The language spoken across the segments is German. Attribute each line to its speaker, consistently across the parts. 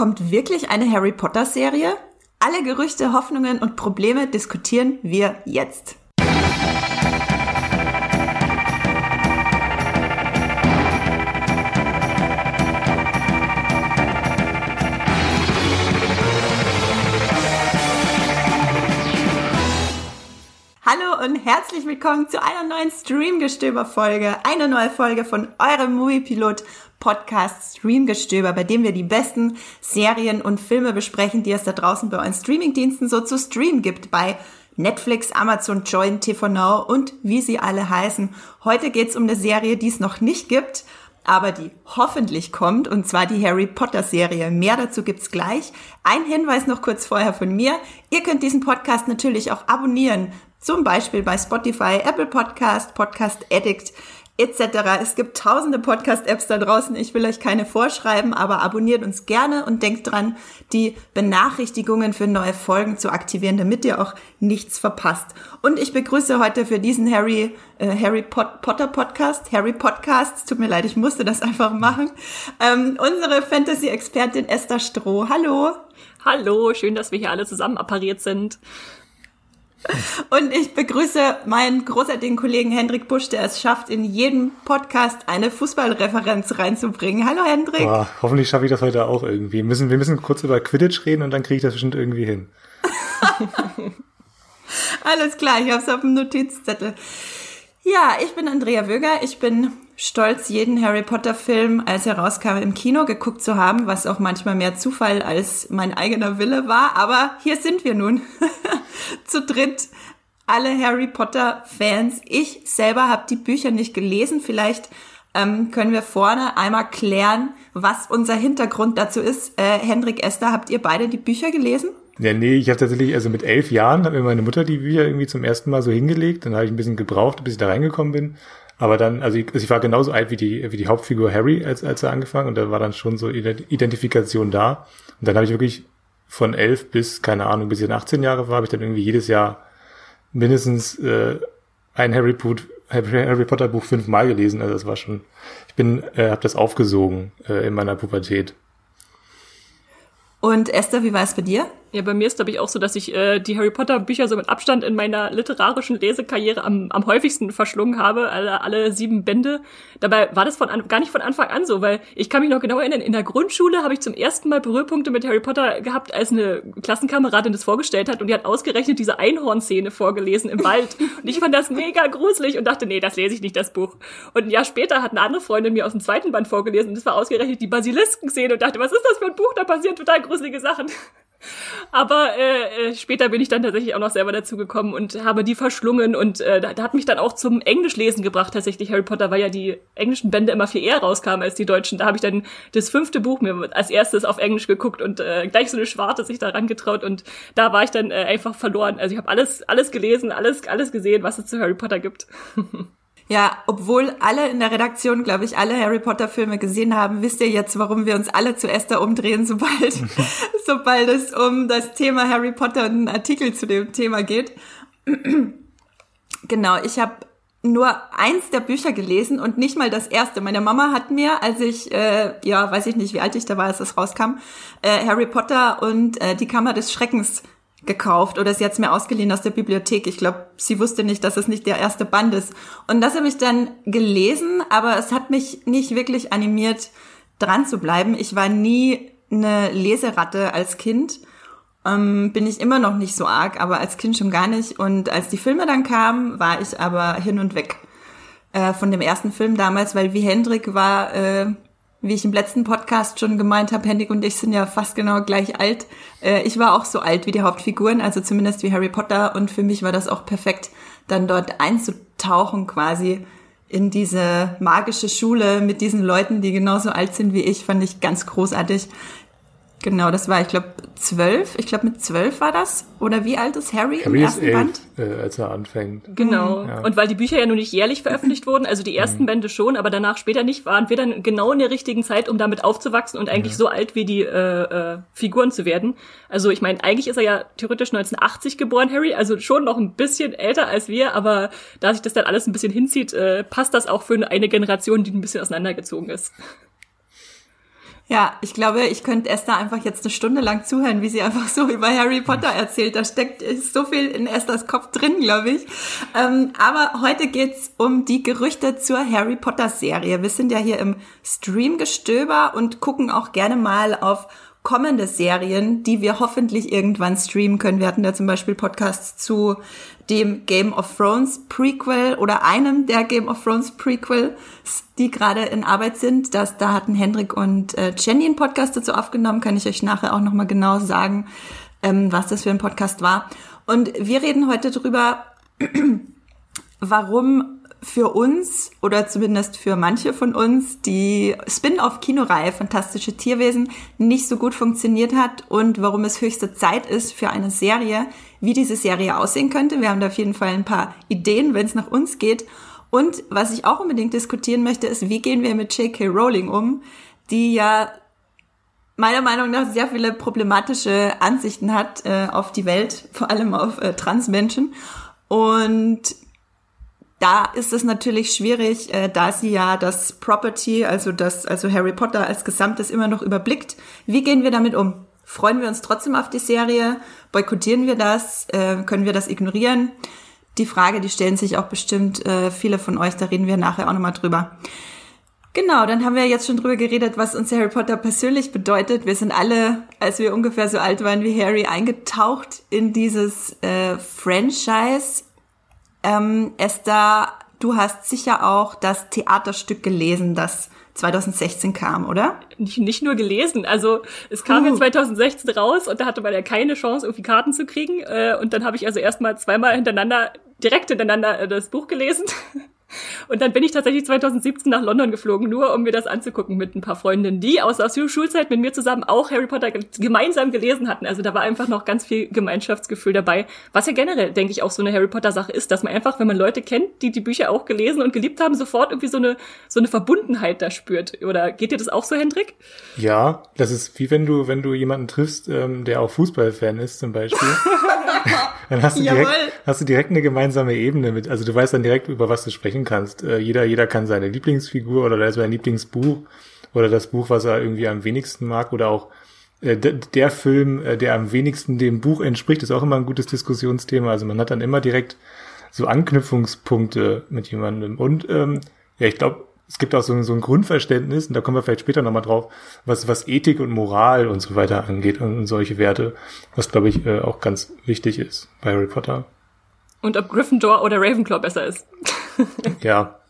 Speaker 1: Kommt wirklich eine Harry Potter Serie? Alle Gerüchte, Hoffnungen und Probleme diskutieren wir jetzt. Hallo und herzlich willkommen zu einer neuen Streamgestöber-Folge. Eine neue Folge von eurem Moviepilot Podcast Streamgestöber, bei dem wir die besten Serien und Filme besprechen, die es da draußen bei euren Streamingdiensten so zu streamen gibt. Bei Netflix, Amazon, Join, TV Now und wie sie alle heißen. Heute geht's um eine Serie, die es noch nicht gibt, aber die hoffentlich kommt, und zwar die Harry Potter Serie. Mehr dazu gibt's gleich. Ein Hinweis noch kurz vorher von mir. Ihr könnt diesen Podcast natürlich auch abonnieren zum Beispiel bei Spotify, Apple Podcast, Podcast Addict etc. Es gibt tausende Podcast-Apps da draußen. Ich will euch keine vorschreiben, aber abonniert uns gerne und denkt dran, die Benachrichtigungen für neue Folgen zu aktivieren, damit ihr auch nichts verpasst. Und ich begrüße heute für diesen Harry, äh, Harry Pot Potter Podcast, Harry Podcast, tut mir leid, ich musste das einfach machen, ähm, unsere Fantasy-Expertin Esther Stroh. Hallo.
Speaker 2: Hallo, schön, dass wir hier alle zusammen appariert sind.
Speaker 1: Und ich begrüße meinen großartigen Kollegen Hendrik Busch, der es schafft, in jedem Podcast eine Fußballreferenz reinzubringen. Hallo Hendrik. Boah,
Speaker 3: hoffentlich schaffe ich das heute auch irgendwie. Wir müssen, wir müssen kurz über Quidditch reden und dann kriege ich das bestimmt irgendwie hin.
Speaker 1: Alles klar, ich habe es auf dem Notizzettel. Ja, ich bin Andrea Wöger. Ich bin stolz, jeden Harry Potter Film, als er rauskam, im Kino geguckt zu haben, was auch manchmal mehr Zufall als mein eigener Wille war. Aber hier sind wir nun. zu dritt. Alle Harry Potter Fans. Ich selber habe die Bücher nicht gelesen. Vielleicht ähm, können wir vorne einmal klären, was unser Hintergrund dazu ist. Äh, Hendrik, Esther, habt ihr beide die Bücher gelesen?
Speaker 3: Ja, nee, ich habe tatsächlich, also mit elf Jahren hat mir meine Mutter die Bücher irgendwie zum ersten Mal so hingelegt. Dann habe ich ein bisschen gebraucht, bis ich da reingekommen bin. Aber dann, also ich, also ich war genauso alt wie die, wie die Hauptfigur Harry, als, als er angefangen und da war dann schon so Identifikation da. Und dann habe ich wirklich von elf bis, keine Ahnung, bis ich dann 18 Jahre war, habe ich dann irgendwie jedes Jahr mindestens äh, ein Harry, Poot, Harry Potter Buch fünfmal gelesen. Also das war schon, ich bin, äh, habe das aufgesogen äh, in meiner Pubertät.
Speaker 1: Und Esther, wie war es bei dir?
Speaker 2: Ja, bei mir ist, glaube ich, auch so, dass ich äh, die Harry Potter Bücher so mit Abstand in meiner literarischen Lesekarriere am, am häufigsten verschlungen habe, alle, alle sieben Bände. Dabei war das von an, gar nicht von Anfang an so, weil ich kann mich noch genau erinnern, in der Grundschule habe ich zum ersten Mal Berührpunkte mit Harry Potter gehabt, als eine Klassenkameradin das vorgestellt hat und die hat ausgerechnet diese Einhornszene vorgelesen im Wald. Und ich fand das mega gruselig und dachte, nee, das lese ich nicht, das Buch. Und ein Jahr später hat eine andere Freundin mir aus dem zweiten Band vorgelesen und das war ausgerechnet die Basilisken-Szene und dachte, was ist das für ein Buch? Da passieren total gruselige Sachen. Aber äh, äh, später bin ich dann tatsächlich auch noch selber dazu gekommen und habe die verschlungen und äh, da, hat mich dann auch zum Englischlesen gebracht tatsächlich Harry Potter, weil ja die englischen Bände immer viel eher rauskamen als die deutschen. Da habe ich dann das fünfte Buch mir als erstes auf Englisch geguckt und äh, gleich so eine Schwarte sich da rangetraut und da war ich dann äh, einfach verloren. Also ich habe alles alles gelesen, alles alles gesehen, was es zu Harry Potter gibt.
Speaker 1: Ja, obwohl alle in der Redaktion, glaube ich, alle Harry Potter Filme gesehen haben, wisst ihr jetzt, warum wir uns alle zu Esther umdrehen, sobald, sobald es um das Thema Harry Potter und einen Artikel zu dem Thema geht. genau, ich habe nur eins der Bücher gelesen und nicht mal das erste. Meine Mama hat mir, als ich, äh, ja, weiß ich nicht, wie alt ich da war, als das rauskam, äh, Harry Potter und äh, die Kammer des Schreckens gekauft oder sie hat es mir ausgeliehen aus der Bibliothek. Ich glaube, sie wusste nicht, dass es nicht der erste Band ist. Und das habe ich dann gelesen, aber es hat mich nicht wirklich animiert, dran zu bleiben. Ich war nie eine Leseratte als Kind. Ähm, bin ich immer noch nicht so arg, aber als Kind schon gar nicht. Und als die Filme dann kamen, war ich aber hin und weg äh, von dem ersten Film damals, weil wie Hendrik war äh, wie ich im letzten Podcast schon gemeint habe, Henrik und ich sind ja fast genau gleich alt. Äh, ich war auch so alt wie die Hauptfiguren, also zumindest wie Harry Potter. Und für mich war das auch perfekt, dann dort einzutauchen quasi in diese magische Schule mit diesen Leuten, die genauso alt sind wie ich, fand ich ganz großartig. Genau, das war, ich glaube, zwölf. Ich glaube, mit zwölf war das. Oder wie alt ist Harry,
Speaker 3: Harry im ersten elf, Band? Äh, als er anfängt.
Speaker 2: Genau. Ja. Und weil die Bücher ja nur nicht jährlich veröffentlicht wurden, also die ersten mhm. Bände schon, aber danach später nicht, waren wir dann genau in der richtigen Zeit, um damit aufzuwachsen und eigentlich ja. so alt wie die äh, äh, Figuren zu werden. Also ich meine, eigentlich ist er ja theoretisch 1980 geboren, Harry, also schon noch ein bisschen älter als wir, aber da sich das dann alles ein bisschen hinzieht, äh, passt das auch für eine Generation, die ein bisschen auseinandergezogen ist.
Speaker 1: Ja, ich glaube, ich könnte Esther einfach jetzt eine Stunde lang zuhören, wie sie einfach so über Harry Potter erzählt. Da steckt so viel in Esthers Kopf drin, glaube ich. Ähm, aber heute geht's um die Gerüchte zur Harry Potter Serie. Wir sind ja hier im Streamgestöber und gucken auch gerne mal auf kommende Serien, die wir hoffentlich irgendwann streamen können. Wir hatten ja zum Beispiel Podcasts zu dem Game of Thrones Prequel oder einem der Game of Thrones Prequels, die gerade in Arbeit sind. Das, da hatten Hendrik und äh, Jenny einen Podcast dazu aufgenommen. Kann ich euch nachher auch nochmal genau sagen, ähm, was das für ein Podcast war. Und wir reden heute drüber, warum für uns oder zumindest für manche von uns die Spin-off-Kinoreihe Fantastische Tierwesen nicht so gut funktioniert hat und warum es höchste Zeit ist für eine Serie, wie diese Serie aussehen könnte. Wir haben da auf jeden Fall ein paar Ideen, wenn es nach uns geht. Und was ich auch unbedingt diskutieren möchte, ist, wie gehen wir mit J.K. Rowling um, die ja meiner Meinung nach sehr viele problematische Ansichten hat äh, auf die Welt, vor allem auf äh, Transmenschen. Und da ist es natürlich schwierig, äh, da sie ja das Property, also das, also Harry Potter als Gesamtes immer noch überblickt. Wie gehen wir damit um? Freuen wir uns trotzdem auf die Serie? Boykottieren wir das? Äh, können wir das ignorieren? Die Frage, die stellen sich auch bestimmt äh, viele von euch, da reden wir nachher auch nochmal drüber. Genau, dann haben wir jetzt schon drüber geredet, was uns Harry Potter persönlich bedeutet. Wir sind alle, als wir ungefähr so alt waren wie Harry, eingetaucht in dieses äh, Franchise ähm, Esther, du hast sicher auch das Theaterstück gelesen, das 2016 kam, oder?
Speaker 2: Nicht, nicht nur gelesen, also es kam uh. ja 2016 raus und da hatte man ja keine Chance, irgendwie Karten zu kriegen. Äh, und dann habe ich also erstmal zweimal hintereinander, direkt hintereinander äh, das Buch gelesen. Und dann bin ich tatsächlich 2017 nach London geflogen, nur um mir das anzugucken mit ein paar Freundinnen, die aus, der Schulzeit mit mir zusammen auch Harry Potter gemeinsam gelesen hatten. Also da war einfach noch ganz viel Gemeinschaftsgefühl dabei, was ja generell, denke ich, auch so eine Harry Potter Sache ist, dass man einfach, wenn man Leute kennt, die die Bücher auch gelesen und geliebt haben, sofort irgendwie so eine, so eine Verbundenheit da spürt. Oder geht dir das auch so, Hendrik?
Speaker 3: Ja, das ist wie wenn du, wenn du jemanden triffst, ähm, der auch Fußballfan ist zum Beispiel. dann hast du, direkt, hast du direkt eine gemeinsame Ebene mit, also du weißt dann direkt, über was du sprechen kannst. Äh, jeder, jeder kann seine Lieblingsfigur oder sein Lieblingsbuch oder das Buch, was er irgendwie am wenigsten mag oder auch äh, der Film, äh, der am wenigsten dem Buch entspricht, ist auch immer ein gutes Diskussionsthema. Also man hat dann immer direkt so Anknüpfungspunkte mit jemandem. Und ähm, ja, ich glaube, es gibt auch so, so ein Grundverständnis, und da kommen wir vielleicht später nochmal drauf, was, was Ethik und Moral und so weiter angeht und, und solche Werte, was, glaube ich, äh, auch ganz wichtig ist bei Harry Potter.
Speaker 2: Und ob Gryffindor oder Ravenclaw besser ist.
Speaker 3: ja.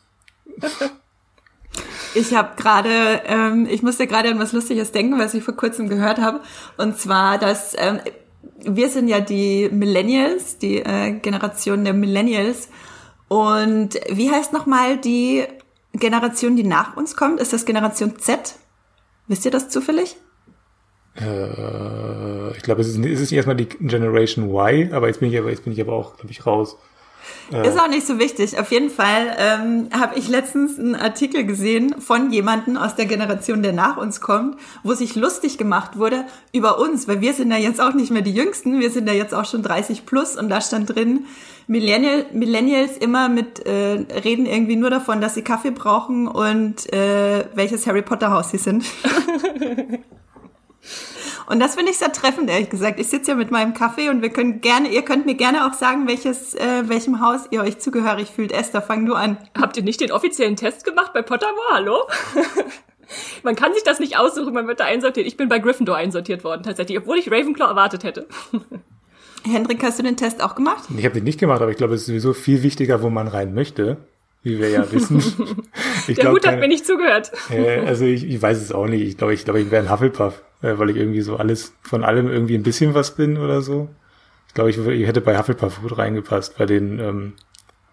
Speaker 1: Ich habe gerade, ähm, ich musste gerade an was Lustiges denken, was ich vor kurzem gehört habe. Und zwar, dass ähm, wir sind ja die Millennials, die äh, Generation der Millennials. Und wie heißt nochmal die Generation, die nach uns kommt? Ist das Generation Z? Wisst ihr das zufällig?
Speaker 3: Äh, ich glaube, es ist, es ist erstmal die Generation Y, aber jetzt bin ich aber, jetzt bin ich aber auch, glaube ich, raus.
Speaker 1: Äh. Ist auch nicht so wichtig. Auf jeden Fall ähm, habe ich letztens einen Artikel gesehen von jemandem aus der Generation, der nach uns kommt, wo sich lustig gemacht wurde über uns, weil wir sind ja jetzt auch nicht mehr die Jüngsten, wir sind ja jetzt auch schon 30 plus und da stand drin, Millennial, Millennials immer mit äh, reden irgendwie nur davon, dass sie Kaffee brauchen und äh, welches Harry Potter Haus sie sind. und das finde ich sehr treffend, ehrlich gesagt. Ich sitze hier mit meinem Kaffee und wir können gerne, ihr könnt mir gerne auch sagen, welches, äh, welchem Haus ihr euch zugehörig fühlt. Esther, fang du an.
Speaker 2: Habt ihr nicht den offiziellen Test gemacht bei Pottermore? Hallo? man kann sich das nicht aussuchen, man wird da einsortiert. Ich bin bei Gryffindor einsortiert worden, tatsächlich, obwohl ich Ravenclaw erwartet hätte.
Speaker 1: Hendrik, hast du den Test auch gemacht?
Speaker 3: Ich habe den nicht gemacht, aber ich glaube, es ist sowieso viel wichtiger, wo man rein möchte, wie wir ja wissen.
Speaker 2: Ich Der glaub, Hut hat keine, mir nicht zugehört.
Speaker 3: Äh, also ich, ich weiß es auch nicht. Ich glaube, ich, glaube, ich wäre ein Hufflepuff, äh, weil ich irgendwie so alles von allem irgendwie ein bisschen was bin oder so. Ich glaube, ich, ich hätte bei Hufflepuff gut reingepasst, bei den, ähm,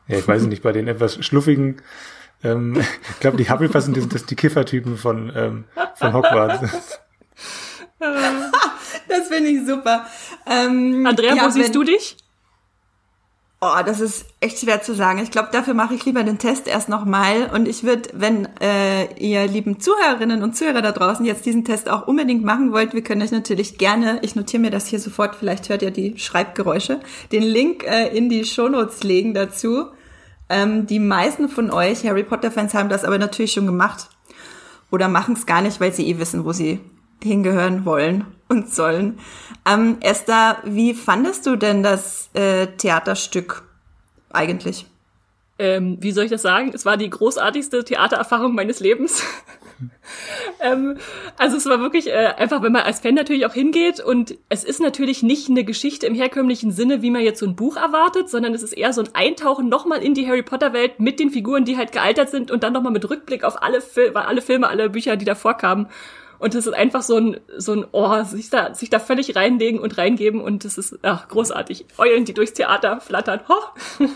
Speaker 3: ja, ich weiß nicht, bei den etwas schluffigen ähm, ich glaube, die Hufflepuffs sind das, das die Kiffertypen von, ähm, von Hogwarts.
Speaker 1: das finde ich super. Ähm,
Speaker 2: Andrea, ja, wo siehst du dich?
Speaker 1: Oh, das ist echt schwer zu sagen. Ich glaube, dafür mache ich lieber den Test erst nochmal. Und ich würde, wenn äh, ihr lieben Zuhörerinnen und Zuhörer da draußen jetzt diesen Test auch unbedingt machen wollt, wir können euch natürlich gerne, ich notiere mir das hier sofort, vielleicht hört ihr die Schreibgeräusche, den Link äh, in die Shownotes legen dazu. Ähm, die meisten von euch Harry Potter-Fans haben das aber natürlich schon gemacht. oder machen es gar nicht, weil sie eh wissen, wo sie hingehören wollen und sollen. Ähm, Esther, wie fandest du denn das äh, Theaterstück eigentlich?
Speaker 2: Ähm, wie soll ich das sagen? Es war die großartigste Theatererfahrung meines Lebens. ähm, also es war wirklich äh, einfach, wenn man als Fan natürlich auch hingeht und es ist natürlich nicht eine Geschichte im herkömmlichen Sinne, wie man jetzt so ein Buch erwartet, sondern es ist eher so ein Eintauchen nochmal in die Harry Potter Welt mit den Figuren, die halt gealtert sind und dann nochmal mit Rückblick auf alle, Fil alle Filme, alle Bücher, die davor kamen. Und es ist einfach so ein, so ein, oh, sich da, sich da völlig reinlegen und reingeben und es ist ach, großartig. Eulen, die durchs Theater flattern. Ho!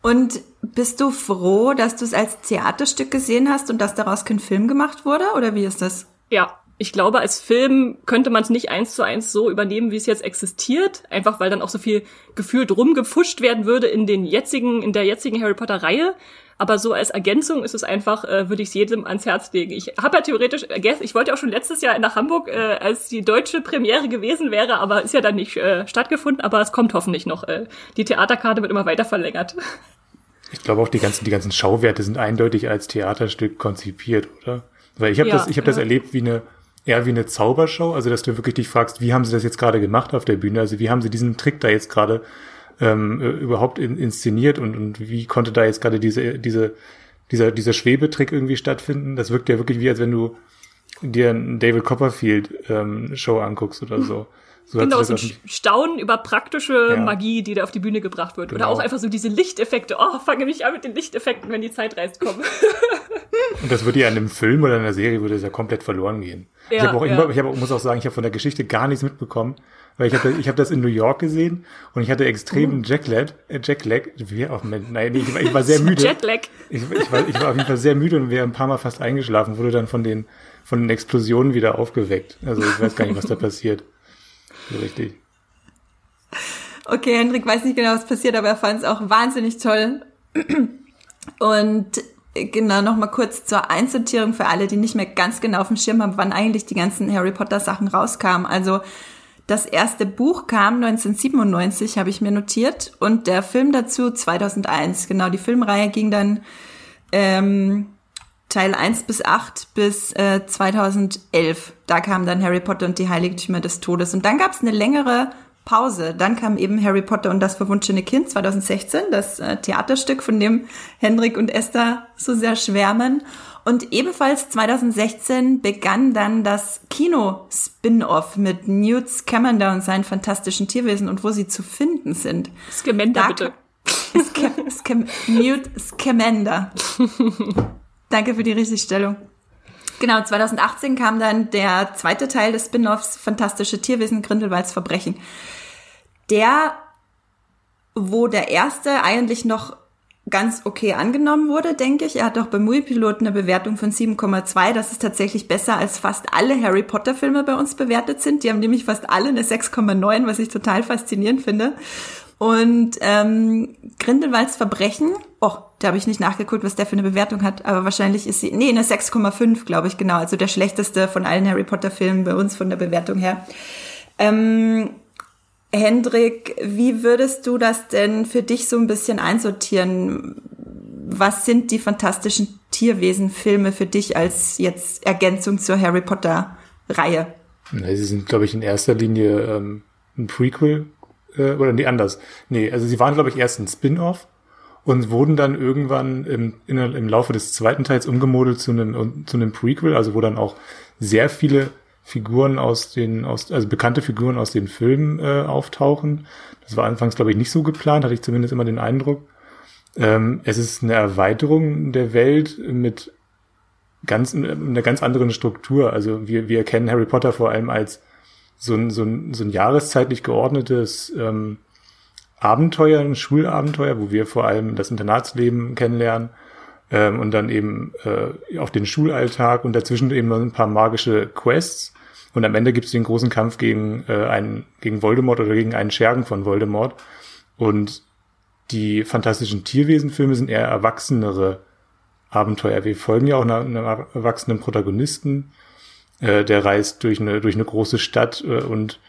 Speaker 1: Und bist du froh, dass du es als Theaterstück gesehen hast und dass daraus kein Film gemacht wurde? Oder wie ist das?
Speaker 2: Ja, ich glaube, als Film könnte man es nicht eins zu eins so übernehmen, wie es jetzt existiert. Einfach weil dann auch so viel gefühlt rumgefuscht werden würde in den jetzigen, in der jetzigen Harry Potter Reihe. Aber so als Ergänzung ist es einfach, äh, würde ich es jedem ans Herz legen. Ich habe ja theoretisch, ich wollte auch schon letztes Jahr nach Hamburg, äh, als die deutsche Premiere gewesen wäre, aber ist ja dann nicht äh, stattgefunden, aber es kommt hoffentlich noch. Äh, die Theaterkarte wird immer weiter verlängert.
Speaker 3: Ich glaube auch die ganzen, die ganzen Schauwerte sind eindeutig als Theaterstück konzipiert, oder? Weil ich habe ja, das, ich habe ja. das erlebt wie eine, eher wie eine Zaubershow, also dass du wirklich dich fragst, wie haben sie das jetzt gerade gemacht auf der Bühne? Also wie haben sie diesen Trick da jetzt gerade ähm, äh, überhaupt in, inszeniert und, und wie konnte da jetzt gerade diese, diese, dieser, dieser Schwebetrick irgendwie stattfinden? Das wirkt ja wirklich wie, als wenn du dir ein David Copperfield ähm, Show anguckst oder so.
Speaker 2: So genau, so ein Staunen über praktische ja. Magie, die da auf die Bühne gebracht wird. Genau. Oder auch einfach so diese Lichteffekte. Oh, fange mich an mit den Lichteffekten, wenn die Zeitreisen kommen.
Speaker 3: Und das würde ja in einem Film oder in einer Serie würde das ja komplett verloren gehen. Ja, ich habe auch, ja. ich hab, muss auch sagen, ich habe von der Geschichte gar nichts mitbekommen, weil ich habe ich hab das in New York gesehen und ich hatte extremen uh. Jacklag, äh, Jacklag, wie auch, nein, ich, war, ich war sehr müde. Jetlag. Ich, ich, war, ich war auf jeden Fall sehr müde und wäre ein paar Mal fast eingeschlafen, wurde dann von den, von den Explosionen wieder aufgeweckt. Also ich weiß gar nicht, was da passiert. Richtig.
Speaker 1: Okay, Hendrik weiß nicht genau, was passiert, aber er fand es auch wahnsinnig toll. Und genau noch mal kurz zur Einsortierung für alle, die nicht mehr ganz genau auf dem Schirm haben, wann eigentlich die ganzen Harry Potter Sachen rauskamen. Also das erste Buch kam 1997, habe ich mir notiert, und der Film dazu 2001. Genau, die Filmreihe ging dann ähm, Teil 1 bis 8 bis äh, 2011. Da kam dann Harry Potter und die Heiligtümer des Todes. Und dann gab es eine längere Pause. Dann kam eben Harry Potter und das verwunschene Kind 2016, das äh, Theaterstück, von dem Hendrik und Esther so sehr schwärmen. Und ebenfalls 2016 begann dann das Kino-Spin-Off mit Newt Scamander und seinen fantastischen Tierwesen und wo sie zu finden sind.
Speaker 2: Scamander, bitte.
Speaker 1: Scam Scam Newt Scamander. Danke für die Richtigstellung. Genau, 2018 kam dann der zweite Teil des Spin-offs Fantastische Tierwesen Grindelwalds Verbrechen. Der, wo der erste eigentlich noch ganz okay angenommen wurde, denke ich. Er hat auch beim Movie-Pilot eine Bewertung von 7,2. Das ist tatsächlich besser als fast alle Harry Potter-Filme bei uns bewertet sind. Die haben nämlich fast alle eine 6,9, was ich total faszinierend finde. Und ähm, Grindelwalds Verbrechen, oh, da habe ich nicht nachgeguckt, was der für eine Bewertung hat, aber wahrscheinlich ist sie, nee, eine 6,5, glaube ich, genau. Also der schlechteste von allen Harry Potter-Filmen bei uns von der Bewertung her. Ähm, Hendrik, wie würdest du das denn für dich so ein bisschen einsortieren? Was sind die fantastischen Tierwesen-Filme für dich als jetzt Ergänzung zur Harry Potter-Reihe?
Speaker 3: Sie sind, glaube ich, in erster Linie ähm, ein Prequel äh, oder nee, anders. Nee, also sie waren, glaube ich, erst ein Spin-off und wurden dann irgendwann im, in, im Laufe des zweiten Teils umgemodelt zu einem, zu einem Prequel, also wo dann auch sehr viele Figuren aus den, aus, also bekannte Figuren aus den Filmen äh, auftauchen. Das war anfangs, glaube ich, nicht so geplant, hatte ich zumindest immer den Eindruck. Ähm, es ist eine Erweiterung der Welt mit ganz, einer ganz anderen Struktur. Also wir, wir kennen Harry Potter vor allem als so ein, so ein, so ein jahreszeitlich geordnetes ähm, Abenteuer, ein Schulabenteuer, wo wir vor allem das Internatsleben kennenlernen ähm, und dann eben äh, auf den Schulalltag und dazwischen eben ein paar magische Quests. Und am Ende gibt es den großen Kampf gegen äh, einen gegen Voldemort oder gegen einen Schergen von Voldemort. Und die fantastischen Tierwesenfilme sind eher erwachsenere Abenteuer. Wir folgen ja auch einem, erwachsenen Protagonisten, äh, der reist durch eine, durch eine große Stadt äh, und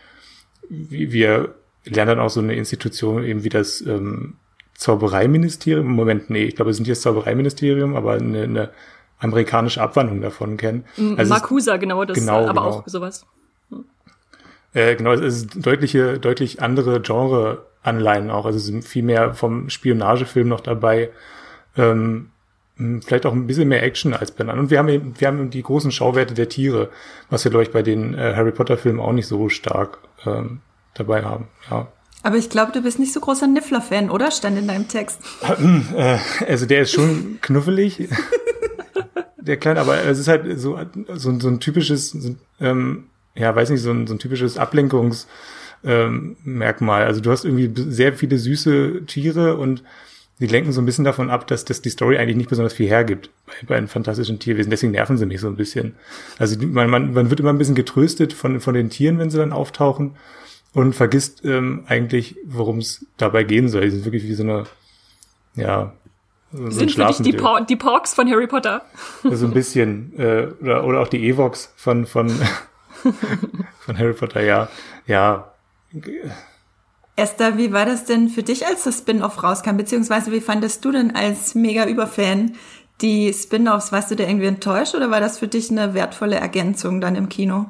Speaker 3: wir lernen dann auch so eine Institution eben wie das ähm, Zaubereiministerium. Im Moment, nee, ich glaube, es sind jetzt Zaubereiministerium, aber eine, eine amerikanische Abwandlung davon kennen.
Speaker 2: Also Makusa, genau, das
Speaker 3: genau,
Speaker 2: aber
Speaker 3: genau.
Speaker 2: auch sowas.
Speaker 3: Äh, genau, es ist deutliche, deutlich andere Genre-Anleihen auch. Also es sind viel mehr vom Spionagefilm noch dabei. Ähm, vielleicht auch ein bisschen mehr Action als bei anderen. Und wir haben, eben, wir haben die großen Schauwerte der Tiere, was wir, glaube ich, bei den äh, Harry Potter-Filmen auch nicht so stark ähm, dabei haben. Ja.
Speaker 1: Aber ich glaube, du bist nicht so großer Niffler-Fan, oder? Stand in deinem Text.
Speaker 3: Äh, also der ist schon knuffelig. der Kleine, aber es ist halt so, so, so ein typisches, so, ähm, ja, weiß nicht, so ein, so ein typisches Ablenkungs- ähm. Also du hast irgendwie sehr viele süße Tiere und die lenken so ein bisschen davon ab, dass, dass die Story eigentlich nicht besonders viel hergibt bei, bei einem fantastischen Tierwesen. Deswegen nerven sie mich so ein bisschen. Also man, man, man wird immer ein bisschen getröstet von, von den Tieren, wenn sie dann auftauchen und vergisst ähm, eigentlich, worum es dabei gehen soll. Die sind wirklich wie so eine, ja,
Speaker 2: so sind für dich die, Por die Porks von Harry Potter.
Speaker 3: So ein bisschen. Äh, oder, oder auch die Evox von, von, von Harry Potter, ja. Ja.
Speaker 1: Esther, wie war das denn für dich, als das Spin-off rauskam? Beziehungsweise wie fandest du denn als Mega-Überfan die Spin-offs? Warst du da irgendwie enttäuscht oder war das für dich eine wertvolle Ergänzung dann im Kino?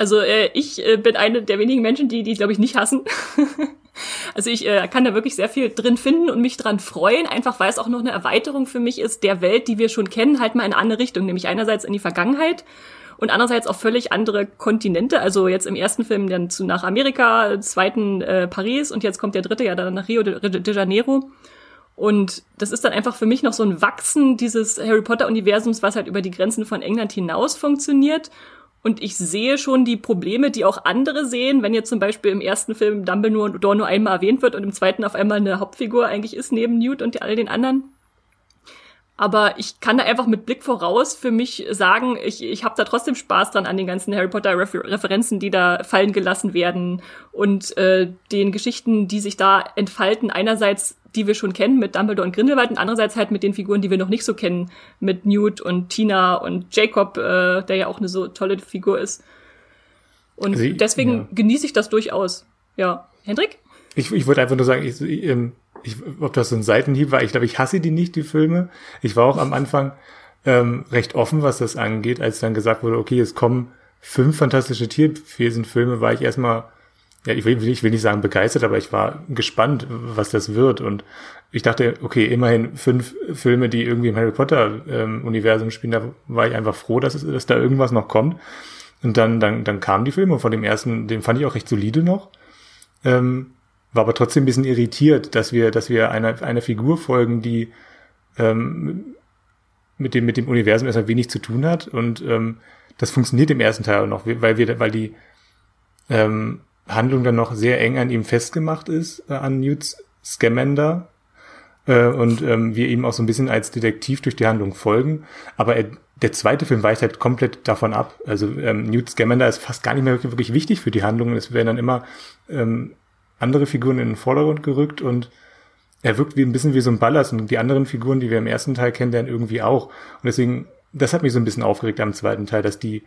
Speaker 2: Also äh, ich äh, bin eine der wenigen Menschen, die die, glaube ich, nicht hassen. also ich äh, kann da wirklich sehr viel drin finden und mich dran freuen, einfach weil es auch noch eine Erweiterung für mich ist der Welt, die wir schon kennen, halt mal in eine andere Richtung, nämlich einerseits in die Vergangenheit und andererseits auch völlig andere Kontinente. Also jetzt im ersten Film dann zu nach Amerika, zweiten äh, Paris und jetzt kommt der dritte ja dann nach Rio de, de Janeiro. Und das ist dann einfach für mich noch so ein Wachsen dieses Harry Potter Universums, was halt über die Grenzen von England hinaus funktioniert. Und ich sehe schon die Probleme, die auch andere sehen, wenn jetzt zum Beispiel im ersten Film Dumbledore nur einmal erwähnt wird und im zweiten auf einmal eine Hauptfigur eigentlich ist neben Newt und all den anderen. Aber ich kann da einfach mit Blick voraus für mich sagen, ich, ich habe da trotzdem Spaß dran an den ganzen Harry Potter Refer Referenzen, die da fallen gelassen werden und äh, den Geschichten, die sich da entfalten. Einerseits, die wir schon kennen mit Dumbledore und Grindelwald und andererseits halt mit den Figuren, die wir noch nicht so kennen, mit Newt und Tina und Jacob, äh, der ja auch eine so tolle Figur ist. Und also ich, deswegen ja. genieße ich das durchaus. Ja, Hendrik?
Speaker 3: Ich, ich wollte einfach nur sagen, ich, ähm, ich, ob das so ein Seitenhieb war, ich glaube, ich hasse die nicht, die Filme. Ich war auch am Anfang ähm, recht offen, was das angeht, als dann gesagt wurde, okay, es kommen fünf fantastische Tierwesen-Filme, war ich erstmal, ja, ich will, ich will nicht sagen begeistert, aber ich war gespannt, was das wird. Und ich dachte, okay, immerhin fünf Filme, die irgendwie im Harry Potter-Universum ähm, spielen, da war ich einfach froh, dass, es, dass da irgendwas noch kommt. Und dann, dann, dann kamen die Filme von dem ersten, den fand ich auch recht solide noch. Ähm, war aber trotzdem ein bisschen irritiert, dass wir, dass wir einer, einer Figur folgen, die ähm, mit dem, mit dem Universum erstmal wenig zu tun hat. Und ähm, das funktioniert im ersten Teil auch noch, weil wir, weil die ähm, Handlung dann noch sehr eng an ihm festgemacht ist, äh, an Newt Scamander. Äh, und ähm, wir ihm auch so ein bisschen als Detektiv durch die Handlung folgen. Aber er, der zweite Film weicht halt komplett davon ab. Also ähm, Newt Scamander ist fast gar nicht mehr wirklich, wirklich wichtig für die Handlung. Es werden dann immer ähm, andere Figuren in den Vordergrund gerückt und er wirkt wie ein bisschen wie so ein Ballast und die anderen Figuren, die wir im ersten Teil kennenlernen, irgendwie auch. Und deswegen, das hat mich so ein bisschen aufgeregt am zweiten Teil, dass die,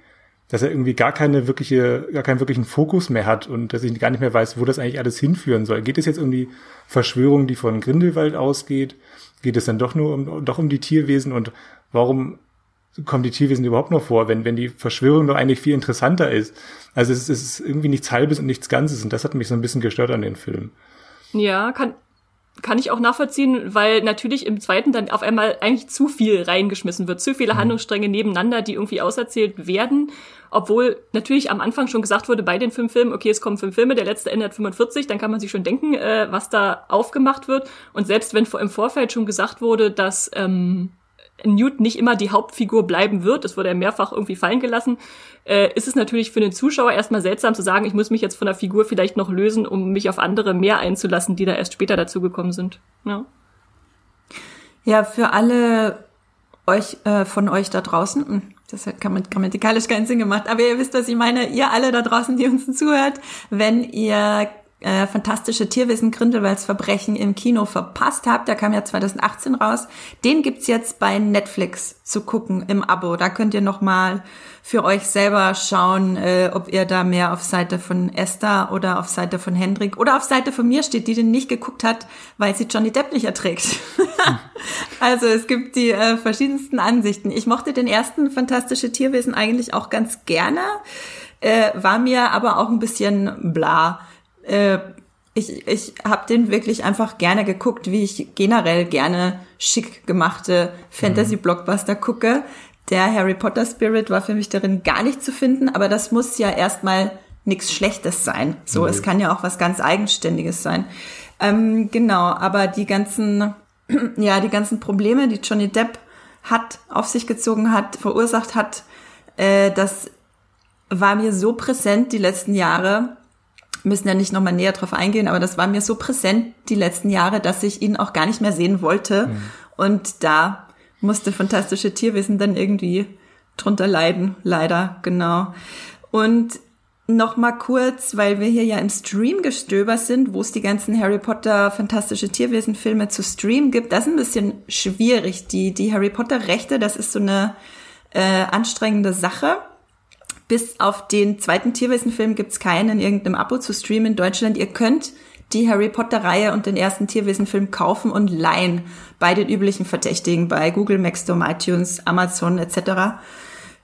Speaker 3: dass er irgendwie gar keine wirkliche, gar keinen wirklichen Fokus mehr hat und dass ich gar nicht mehr weiß, wo das eigentlich alles hinführen soll. Geht es jetzt um die Verschwörung, die von Grindelwald ausgeht? Geht es dann doch nur um, doch um die Tierwesen und warum kommen die Tierwesen überhaupt noch vor, wenn, wenn die Verschwörung doch eigentlich viel interessanter ist. Also es ist, es ist irgendwie nichts Halbes und nichts Ganzes und das hat mich so ein bisschen gestört an den Film.
Speaker 2: Ja, kann, kann ich auch nachvollziehen, weil natürlich im zweiten dann auf einmal eigentlich zu viel reingeschmissen wird, zu viele mhm. Handlungsstränge nebeneinander, die irgendwie auserzählt werden, obwohl natürlich am Anfang schon gesagt wurde bei den fünf Filmen, okay, es kommen fünf Filme, der letzte endet 45, dann kann man sich schon denken, äh, was da aufgemacht wird. Und selbst wenn im Vorfeld schon gesagt wurde, dass ähm, Newt nicht immer die Hauptfigur bleiben wird, das wurde er mehrfach irgendwie fallen gelassen, äh, ist es natürlich für den Zuschauer erstmal seltsam zu sagen, ich muss mich jetzt von der Figur vielleicht noch lösen, um mich auf andere mehr einzulassen, die da erst später dazugekommen sind. Ja.
Speaker 1: ja, für alle euch äh, von euch da draußen, hm, das hat grammatikalisch keinen Sinn gemacht, aber ihr wisst, was ich meine, ihr alle da draußen, die uns zuhört, wenn ihr äh, fantastische Tierwesen Grindelwalds Verbrechen im Kino verpasst habt, der kam ja 2018 raus, den gibt's jetzt bei Netflix zu gucken im Abo. Da könnt ihr noch mal für euch selber schauen, äh, ob ihr da mehr auf Seite von Esther oder auf Seite von Hendrik oder auf Seite von mir steht, die den nicht geguckt hat, weil sie Johnny Depp nicht erträgt. also es gibt die äh, verschiedensten Ansichten. Ich mochte den ersten Fantastische Tierwesen eigentlich auch ganz gerne, äh, war mir aber auch ein bisschen bla. Äh, ich, ich habe den wirklich einfach gerne geguckt, wie ich generell gerne schick gemachte Fantasy-Blockbuster gucke. Der Harry Potter Spirit war für mich darin gar nicht zu finden, aber das muss ja erstmal nichts Schlechtes sein. So, mhm. es kann ja auch was ganz Eigenständiges sein. Ähm, genau, aber die ganzen, ja, die ganzen Probleme, die Johnny Depp hat, auf sich gezogen hat, verursacht hat, äh, das war mir so präsent die letzten Jahre. Müssen ja nicht nochmal näher drauf eingehen, aber das war mir so präsent die letzten Jahre, dass ich ihn auch gar nicht mehr sehen wollte. Mhm. Und da musste fantastische Tierwesen dann irgendwie drunter leiden, leider, genau. Und noch mal kurz, weil wir hier ja im Stream-Gestöber sind, wo es die ganzen Harry Potter fantastische Tierwesen-Filme zu streamen gibt, das ist ein bisschen schwierig. Die, die Harry Potter-Rechte, das ist so eine äh, anstrengende Sache. Bis auf den zweiten Tierwesen-Film gibt's keinen in irgendeinem Abo zu streamen in Deutschland. Ihr könnt die Harry Potter-Reihe und den ersten Tierwesen-Film kaufen und leihen bei den üblichen Verdächtigen, bei Google, Maxdome, iTunes, Amazon etc.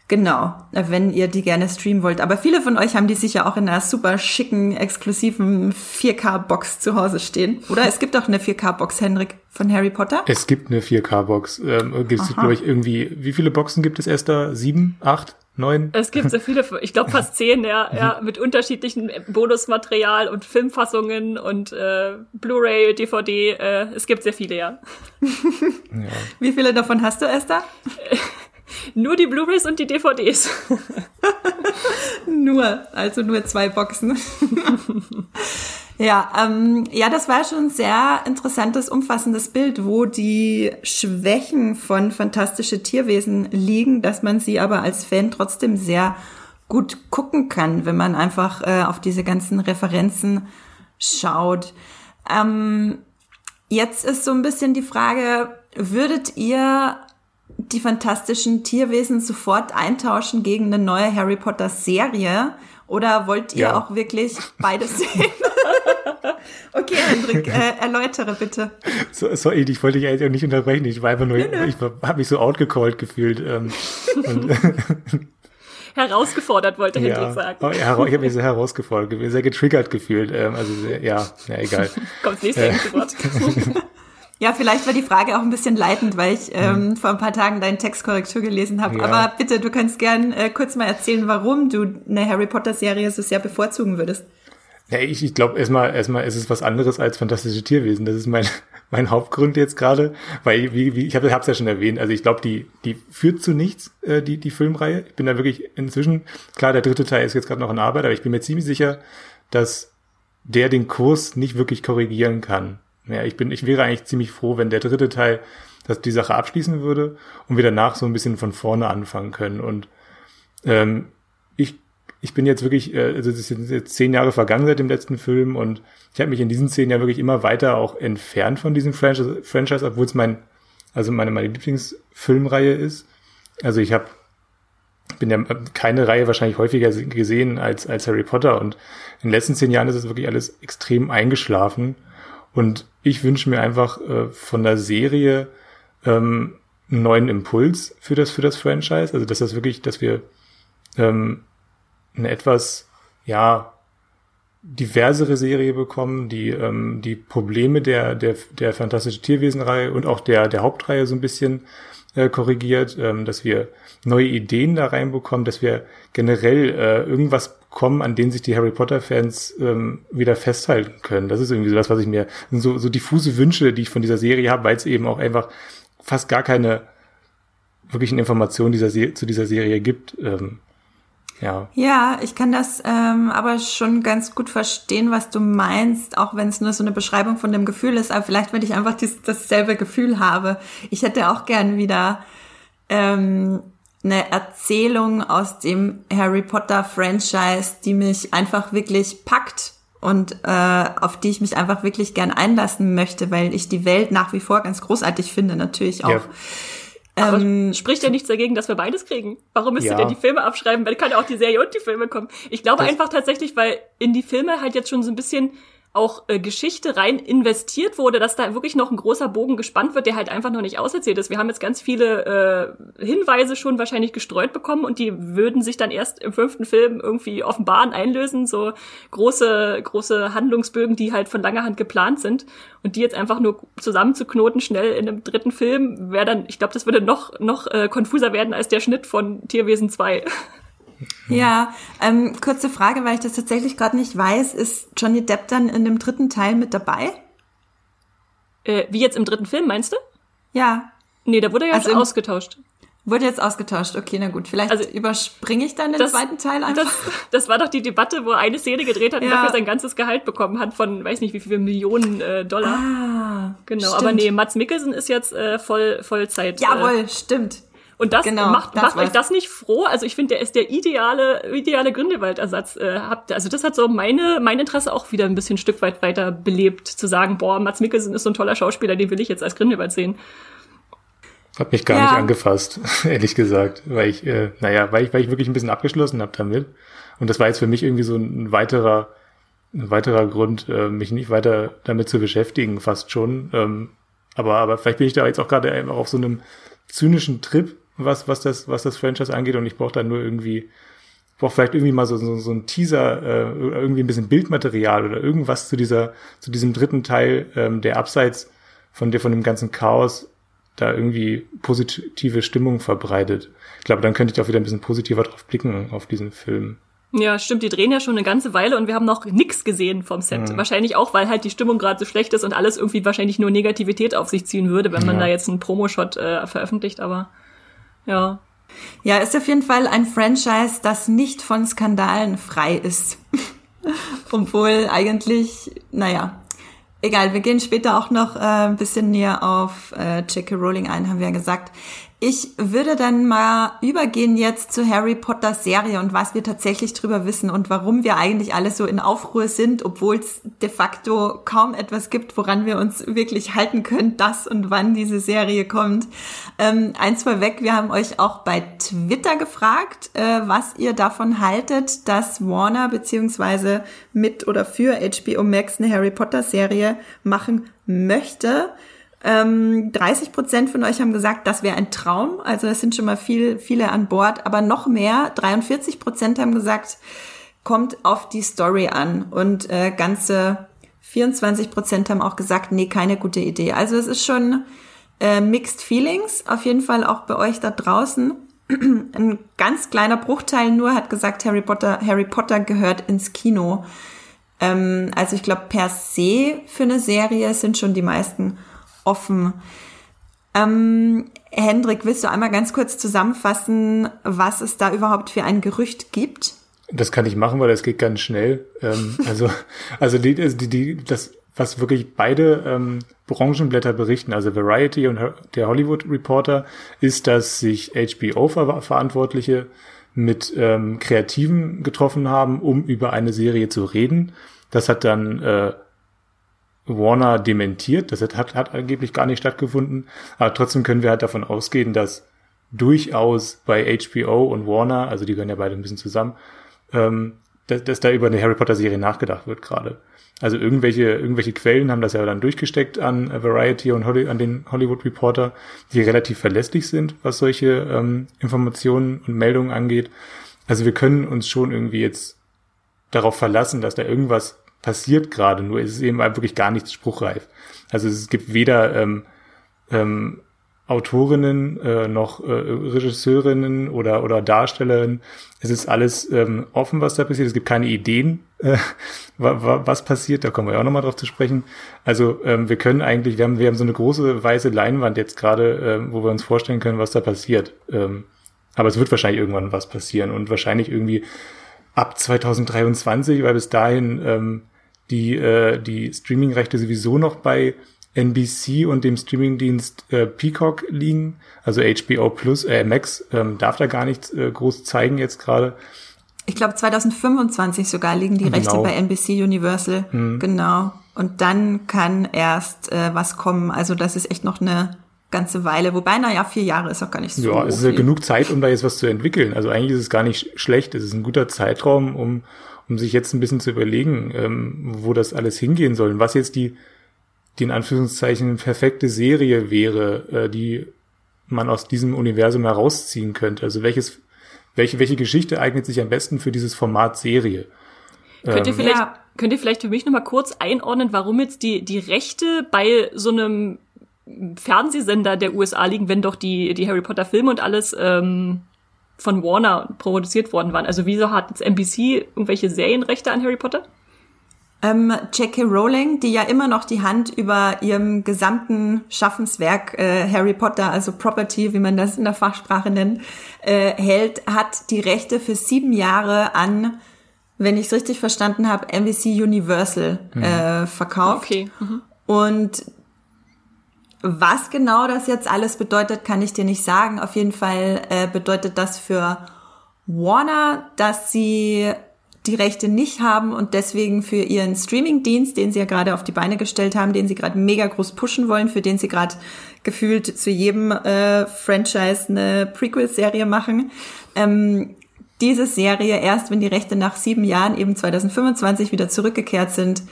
Speaker 1: Genau, wenn ihr die gerne streamen wollt. Aber viele von euch haben die sicher auch in einer super schicken, exklusiven 4K-Box zu Hause stehen. Oder es gibt auch eine 4K-Box, Henrik, von Harry Potter?
Speaker 3: Es gibt eine 4K-Box. Ähm, gibt es, glaube ich, irgendwie, wie viele Boxen gibt es erst da? Sieben? Acht? Neun?
Speaker 2: Es gibt so viele, ich glaube fast zehn, ja, ja, mit unterschiedlichen Bonusmaterial und Filmfassungen und äh, Blu-ray, DVD. Äh, es gibt sehr viele, ja.
Speaker 1: ja. Wie viele davon hast du, Esther?
Speaker 2: nur die Blu-rays und die DVDs.
Speaker 1: nur, also nur zwei Boxen. Ja, ähm, ja, das war schon ein sehr interessantes, umfassendes Bild, wo die Schwächen von fantastische Tierwesen liegen, dass man sie aber als Fan trotzdem sehr gut gucken kann, wenn man einfach äh, auf diese ganzen Referenzen schaut. Ähm, jetzt ist so ein bisschen die Frage, würdet ihr die fantastischen Tierwesen sofort eintauschen gegen eine neue Harry Potter Serie? Oder wollt ihr ja. auch wirklich beides sehen? okay, Hendrik, äh, erläutere bitte.
Speaker 3: So, sorry, ich wollte dich eigentlich auch nicht unterbrechen. Ich war einfach nur, nö, ich habe mich so outgecallt gefühlt. Ähm,
Speaker 2: herausgefordert, wollte Hendrik ja, sagen. Oh,
Speaker 3: ja, ich habe mich sehr herausgefordert, sehr getriggert gefühlt. Ähm, also sehr, ja, ja, egal.
Speaker 2: Kommt nächste äh, Wort.
Speaker 1: Ja, vielleicht war die Frage auch ein bisschen leitend, weil ich ähm, vor ein paar Tagen deinen Textkorrektur gelesen habe. Ja. Aber bitte, du kannst gern äh, kurz mal erzählen, warum du eine Harry Potter Serie so sehr bevorzugen würdest.
Speaker 3: Ja, ich, ich glaube erstmal, erstmal ist es was anderes als fantastische Tierwesen. Das ist mein, mein Hauptgrund jetzt gerade, weil wie, wie ich habe es ja schon erwähnt. Also ich glaube, die die führt zu nichts, äh, die die Filmreihe. Ich bin da wirklich inzwischen klar, der dritte Teil ist jetzt gerade noch in Arbeit, aber ich bin mir ziemlich sicher, dass der den Kurs nicht wirklich korrigieren kann. Ja, ich bin, ich wäre eigentlich ziemlich froh, wenn der dritte Teil dass die Sache abschließen würde und wir danach so ein bisschen von vorne anfangen können. Und ähm, ich, bin jetzt wirklich, äh, also es sind jetzt zehn Jahre vergangen seit dem letzten Film und ich habe mich in diesen zehn Jahren wirklich immer weiter auch entfernt von diesem Franchise, Franchise obwohl es mein, also meine, meine Lieblingsfilmreihe ist. Also ich habe bin ja keine Reihe wahrscheinlich häufiger gesehen als, als Harry Potter und in den letzten zehn Jahren ist es wirklich alles extrem eingeschlafen und ich wünsche mir einfach äh, von der Serie ähm, einen neuen Impuls für das, für das Franchise. Also, dass das wirklich, dass wir ähm, eine etwas, ja, diversere Serie bekommen, die ähm, die Probleme der der der fantastische Tierwesenreihe und auch der der Hauptreihe so ein bisschen äh, korrigiert, ähm, dass wir neue Ideen da reinbekommen, dass wir generell äh, irgendwas kommen, an denen sich die Harry Potter Fans ähm, wieder festhalten können. Das ist irgendwie so das, was ich mir so so diffuse Wünsche, die ich von dieser Serie habe, weil es eben auch einfach fast gar keine wirklichen Informationen dieser Se zu dieser Serie gibt. Ähm, ja.
Speaker 1: ja, ich kann das ähm, aber schon ganz gut verstehen, was du meinst, auch wenn es nur so eine Beschreibung von dem Gefühl ist. Aber vielleicht, wenn ich einfach dies, dasselbe Gefühl habe. Ich hätte auch gern wieder ähm, eine Erzählung aus dem Harry Potter Franchise, die mich einfach wirklich packt und äh, auf die ich mich einfach wirklich gern einlassen möchte, weil ich die Welt nach wie vor ganz großartig finde, natürlich auch. Ja.
Speaker 2: Aber ähm, spricht ja nichts dagegen, dass wir beides kriegen. Warum müsst ja. ihr denn die Filme abschreiben? Weil kann ja auch die Serie und die Filme kommen. Ich glaube das einfach tatsächlich, weil in die Filme halt jetzt schon so ein bisschen auch äh, Geschichte rein investiert wurde, dass da wirklich noch ein großer Bogen gespannt wird, der halt einfach noch nicht auserzählt ist. Wir haben jetzt ganz viele äh, Hinweise schon wahrscheinlich gestreut bekommen und die würden sich dann erst im fünften Film irgendwie offenbaren, einlösen, so große, große Handlungsbögen, die halt von langer Hand geplant sind und die jetzt einfach nur zusammenzuknoten schnell in einem dritten Film, wäre dann, ich glaube, das würde noch, noch äh, konfuser werden als der Schnitt von Tierwesen 2.
Speaker 1: Ja, ähm, kurze Frage, weil ich das tatsächlich gerade nicht weiß. Ist Johnny Depp dann in dem dritten Teil mit dabei?
Speaker 2: Äh, wie jetzt im dritten Film, meinst du?
Speaker 1: Ja.
Speaker 2: Nee, da wurde ja also ausgetauscht.
Speaker 1: Wurde jetzt ausgetauscht, okay, na gut. Vielleicht also, überspringe ich dann den das, zweiten Teil einfach.
Speaker 2: Das, das, war doch die Debatte, wo er eine Szene gedreht hat ja. und dafür sein ganzes Gehalt bekommen hat von, weiß nicht wie viele Millionen äh, Dollar.
Speaker 1: Ah,
Speaker 2: genau, stimmt. aber nee, Mats Mikkelsen ist jetzt äh, voll Vollzeit.
Speaker 1: Jawohl, äh, stimmt.
Speaker 2: Und das genau, macht, das macht euch das nicht froh? Also ich finde, der ist der ideale, ideale Grindelwald-Ersatz. Äh, habt, also das hat so meine, mein Interesse auch wieder ein bisschen ein Stück weit weiter belebt, zu sagen, boah, Mats Mikkelsen ist so ein toller Schauspieler, den will ich jetzt als Grindelwald sehen.
Speaker 3: Hat mich gar ja. nicht angefasst, ehrlich gesagt, weil ich, äh, naja, weil ich, weil ich wirklich ein bisschen abgeschlossen habe damit. Und das war jetzt für mich irgendwie so ein weiterer, ein weiterer Grund, äh, mich nicht weiter damit zu beschäftigen, fast schon. Ähm, aber, aber vielleicht bin ich da jetzt auch gerade einfach auf so einem zynischen Trip, was, was das, was das Franchise angeht und ich brauche da nur irgendwie, brauche vielleicht irgendwie mal so, so, so ein Teaser, äh, irgendwie ein bisschen Bildmaterial oder irgendwas zu dieser, zu diesem dritten Teil, ähm, der abseits von der, von dem ganzen Chaos da irgendwie positive Stimmung verbreitet. Ich glaube, dann könnte ich auch wieder ein bisschen positiver drauf blicken auf diesen Film.
Speaker 2: Ja, stimmt, die drehen ja schon eine ganze Weile und wir haben noch nix gesehen vom Set. Mhm. Wahrscheinlich auch, weil halt die Stimmung gerade so schlecht ist und alles irgendwie wahrscheinlich nur Negativität auf sich ziehen würde, wenn man ja. da jetzt einen Promoshot äh, veröffentlicht, aber ja.
Speaker 1: Ja, ist auf jeden Fall ein Franchise, das nicht von Skandalen frei ist. Obwohl eigentlich, naja, egal, wir gehen später auch noch äh, ein bisschen näher auf äh, J.K. Rowling ein, haben wir ja gesagt. Ich würde dann mal übergehen jetzt zu Harry Potter Serie und was wir tatsächlich drüber wissen und warum wir eigentlich alle so in Aufruhr sind, obwohl es de facto kaum etwas gibt, woran wir uns wirklich halten können, dass und wann diese Serie kommt. Ähm, eins vorweg, wir haben euch auch bei Twitter gefragt, äh, was ihr davon haltet, dass Warner beziehungsweise mit oder für HBO Max eine Harry Potter Serie machen möchte. Ähm, 30 Prozent von euch haben gesagt, das wäre ein Traum. Also es sind schon mal viel, viele an Bord. Aber noch mehr, 43 Prozent haben gesagt, kommt auf die Story an. Und äh, ganze 24 Prozent haben auch gesagt, nee, keine gute Idee. Also es ist schon äh, mixed feelings. Auf jeden Fall auch bei euch da draußen. Ein ganz kleiner Bruchteil nur hat gesagt, Harry Potter, Harry Potter gehört ins Kino. Ähm, also ich glaube, per se für eine Serie sind schon die meisten offen. Ähm, Hendrik, willst du einmal ganz kurz zusammenfassen, was es da überhaupt für ein Gerücht gibt?
Speaker 3: Das kann ich machen, weil das geht ganz schnell. Ähm, also, also die, die, die, das, was wirklich beide ähm, Branchenblätter berichten, also Variety und der Hollywood Reporter, ist, dass sich HBO-Verantwortliche mit ähm, Kreativen getroffen haben, um über eine Serie zu reden. Das hat dann äh, Warner dementiert. Das hat, hat angeblich gar nicht stattgefunden. Aber trotzdem können wir halt davon ausgehen, dass durchaus bei HBO und Warner, also die gehören ja beide ein bisschen zusammen, ähm, dass, dass da über eine Harry Potter Serie nachgedacht wird gerade. Also irgendwelche, irgendwelche Quellen haben das ja dann durchgesteckt an Variety und Holly, an den Hollywood Reporter, die relativ verlässlich sind, was solche ähm, Informationen und Meldungen angeht. Also wir können uns schon irgendwie jetzt darauf verlassen, dass da irgendwas passiert gerade, nur ist es eben wirklich gar nichts spruchreif. Also es gibt weder ähm, ähm, Autorinnen äh, noch äh, Regisseurinnen oder oder Darstellerinnen. Es ist alles ähm, offen, was da passiert. Es gibt keine Ideen, äh, was passiert. Da kommen wir auch nochmal drauf zu sprechen. Also ähm, wir können eigentlich, wir haben wir haben so eine große weiße Leinwand jetzt gerade, äh, wo wir uns vorstellen können, was da passiert. Ähm, aber es wird wahrscheinlich irgendwann was passieren und wahrscheinlich irgendwie ab 2023, weil bis dahin ähm, die, äh, die Streaming-Rechte sowieso noch bei NBC und dem Streamingdienst äh, Peacock liegen. Also HBO Plus, äh, Max ähm, darf da gar nichts äh, groß zeigen jetzt gerade.
Speaker 1: Ich glaube 2025 sogar liegen die
Speaker 3: Genau.
Speaker 1: Rechte bei NBC Universal. Genau. Und dann kann erst äh, was kommen. Also das ist echt noch eine ganze Weile. Wobei, naja, vier Jahre ist auch gar nicht so
Speaker 3: Ja, es ist ja genug Zeit, um da jetzt was zu entwickeln. Also eigentlich ist es gar nicht schlecht. Es ist ein guter Zeitraum, um, um sich jetzt ein bisschen zu überlegen, ähm, wo das alles hingehen soll. Und was jetzt die, die in Anführungszeichen perfekte Serie wäre, äh, die man aus diesem Universum herausziehen könnte. Also welches, welche, welche Geschichte eignet sich am besten für dieses Format Serie?
Speaker 2: Könnt ihr
Speaker 3: Ähm,
Speaker 2: vielleicht,
Speaker 1: Ja.
Speaker 2: könnt ihr vielleicht für mich nochmal kurz einordnen, warum jetzt die, die Rechte bei so einem Fernsehsender der USA liegen, wenn doch die, die Harry Potter Filme und alles ähm, von Warner produziert worden waren? Also wieso hat jetzt NBC irgendwelche Serienrechte an Harry Potter?
Speaker 1: Ähm, J.K. Rowling, die ja immer noch die Hand über ihrem gesamten Schaffenswerk äh, Harry Potter, also Property, wie man das in der Fachsprache nennt, äh, hält, hat die Rechte für sieben Jahre an, wenn ich es richtig verstanden habe, NBC Universal äh, verkauft.
Speaker 2: Okay. Mhm.
Speaker 1: Und was genau das jetzt alles bedeutet, kann ich dir nicht sagen. Auf jeden Fall äh, bedeutet das für Warner, dass sie die Rechte nicht haben und deswegen für ihren Streaming-Dienst, den sie ja gerade auf die Beine gestellt haben, den sie gerade mega groß pushen wollen, für den sie gerade gefühlt zu jedem äh, Franchise eine Prequel-Serie machen, ähm, diese Serie erst, wenn die Rechte nach sieben Jahren, eben 2025, wieder zurückgekehrt sind,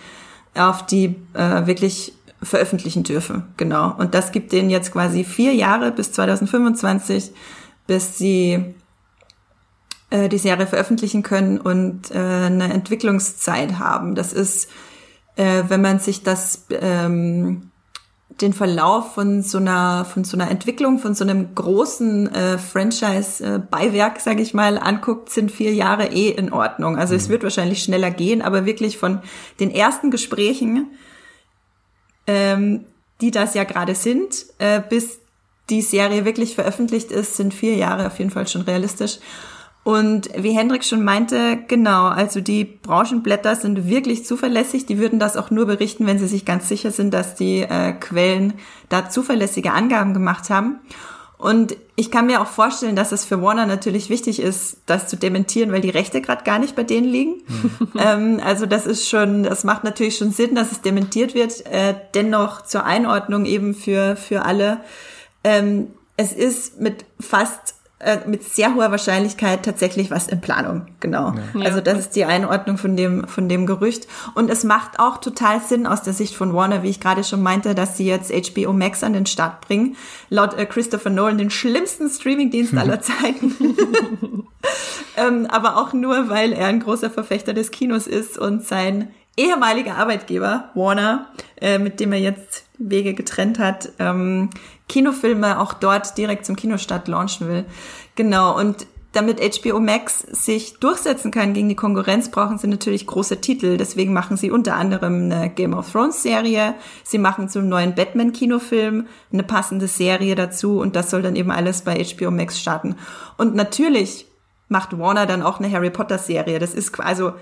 Speaker 1: auf die äh, wirklich veröffentlichen dürfen. Genau. Und das gibt denen jetzt quasi vier Jahre bis 2025, bis sie äh, die Serie veröffentlichen können und äh, eine Entwicklungszeit haben. Das ist, äh, wenn man sich das ähm, den Verlauf von so einer von so einer Entwicklung von so einem großen äh, Franchise äh, Beiwerk, sage ich mal, anguckt, sind vier Jahre eh in Ordnung. Also es wird wahrscheinlich schneller gehen, aber wirklich von den ersten Gesprächen, ähm, die das ja gerade sind, äh, bis die Serie wirklich veröffentlicht ist, sind vier Jahre auf jeden Fall schon realistisch. Und wie Hendrik schon meinte, genau, also die Branchenblätter sind wirklich zuverlässig. Die würden das auch nur berichten, wenn sie sich ganz sicher sind, dass die äh, Quellen da zuverlässige Angaben gemacht haben. Und ich kann mir auch vorstellen, dass es für Warner natürlich wichtig ist, das zu dementieren, weil die Rechte gerade gar nicht bei denen liegen. ähm, also das ist schon, das macht natürlich schon Sinn, dass es dementiert wird. Äh, dennoch zur Einordnung eben für für alle. Ähm, es ist mit fast äh, mit sehr hoher Wahrscheinlichkeit tatsächlich was in Planung, genau. Also das ist die Einordnung von dem von dem Gerücht und es macht auch total Sinn aus der Sicht von Warner, wie ich gerade schon meinte, dass sie jetzt HBO Max an den Start bringen, laut äh, Christopher Nolan den schlimmsten Streamingdienst aller Zeiten. ähm, aber auch nur, weil er ein großer Verfechter des Kinos ist und sein ehemaliger Arbeitgeber Warner, äh, mit dem er jetzt Wege getrennt hat, ähm, Kinofilme auch dort direkt zum Kinostart launchen will. Genau, und damit HBO Max sich durchsetzen kann gegen die Konkurrenz, brauchen sie natürlich große Titel. Deswegen machen sie unter anderem eine Game of Thrones Serie. Sie machen zum neuen Batman Kinofilm eine passende Serie dazu und das soll dann eben alles bei HBO Max starten. Und natürlich macht Warner dann auch eine Harry Potter Serie. Das ist quasi, also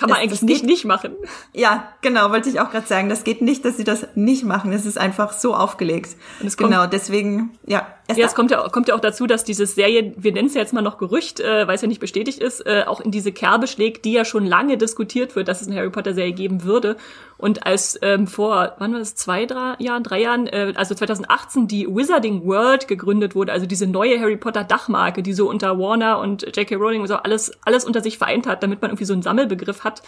Speaker 2: Kann man
Speaker 1: das-
Speaker 2: eigentlich nicht
Speaker 1: geht-
Speaker 2: nicht machen.
Speaker 1: ja, genau, wollte ich auch gerade sagen. Das geht nicht, dass sie das nicht machen. Es ist einfach so aufgelegt.
Speaker 2: Und es kommt-
Speaker 1: genau, deswegen, ja.
Speaker 2: Ja, es kommt ja, kommt ja auch dazu, dass diese Serie, wir nennen es ja jetzt mal noch Gerücht, äh, weil es ja nicht bestätigt ist, äh, auch in diese Kerbe schlägt, die ja schon lange diskutiert wird, dass es eine Harry Potter Serie geben würde. Und als ähm, vor, wann war das, zwei, drei Jahren, drei Jahren, äh, also 2018 die Wizarding World gegründet wurde, also diese neue Harry Potter Dachmarke, die so unter Warner und J.K. Rowling und so alles, alles unter sich vereint hat, damit man irgendwie so einen Sammelbegriff hat,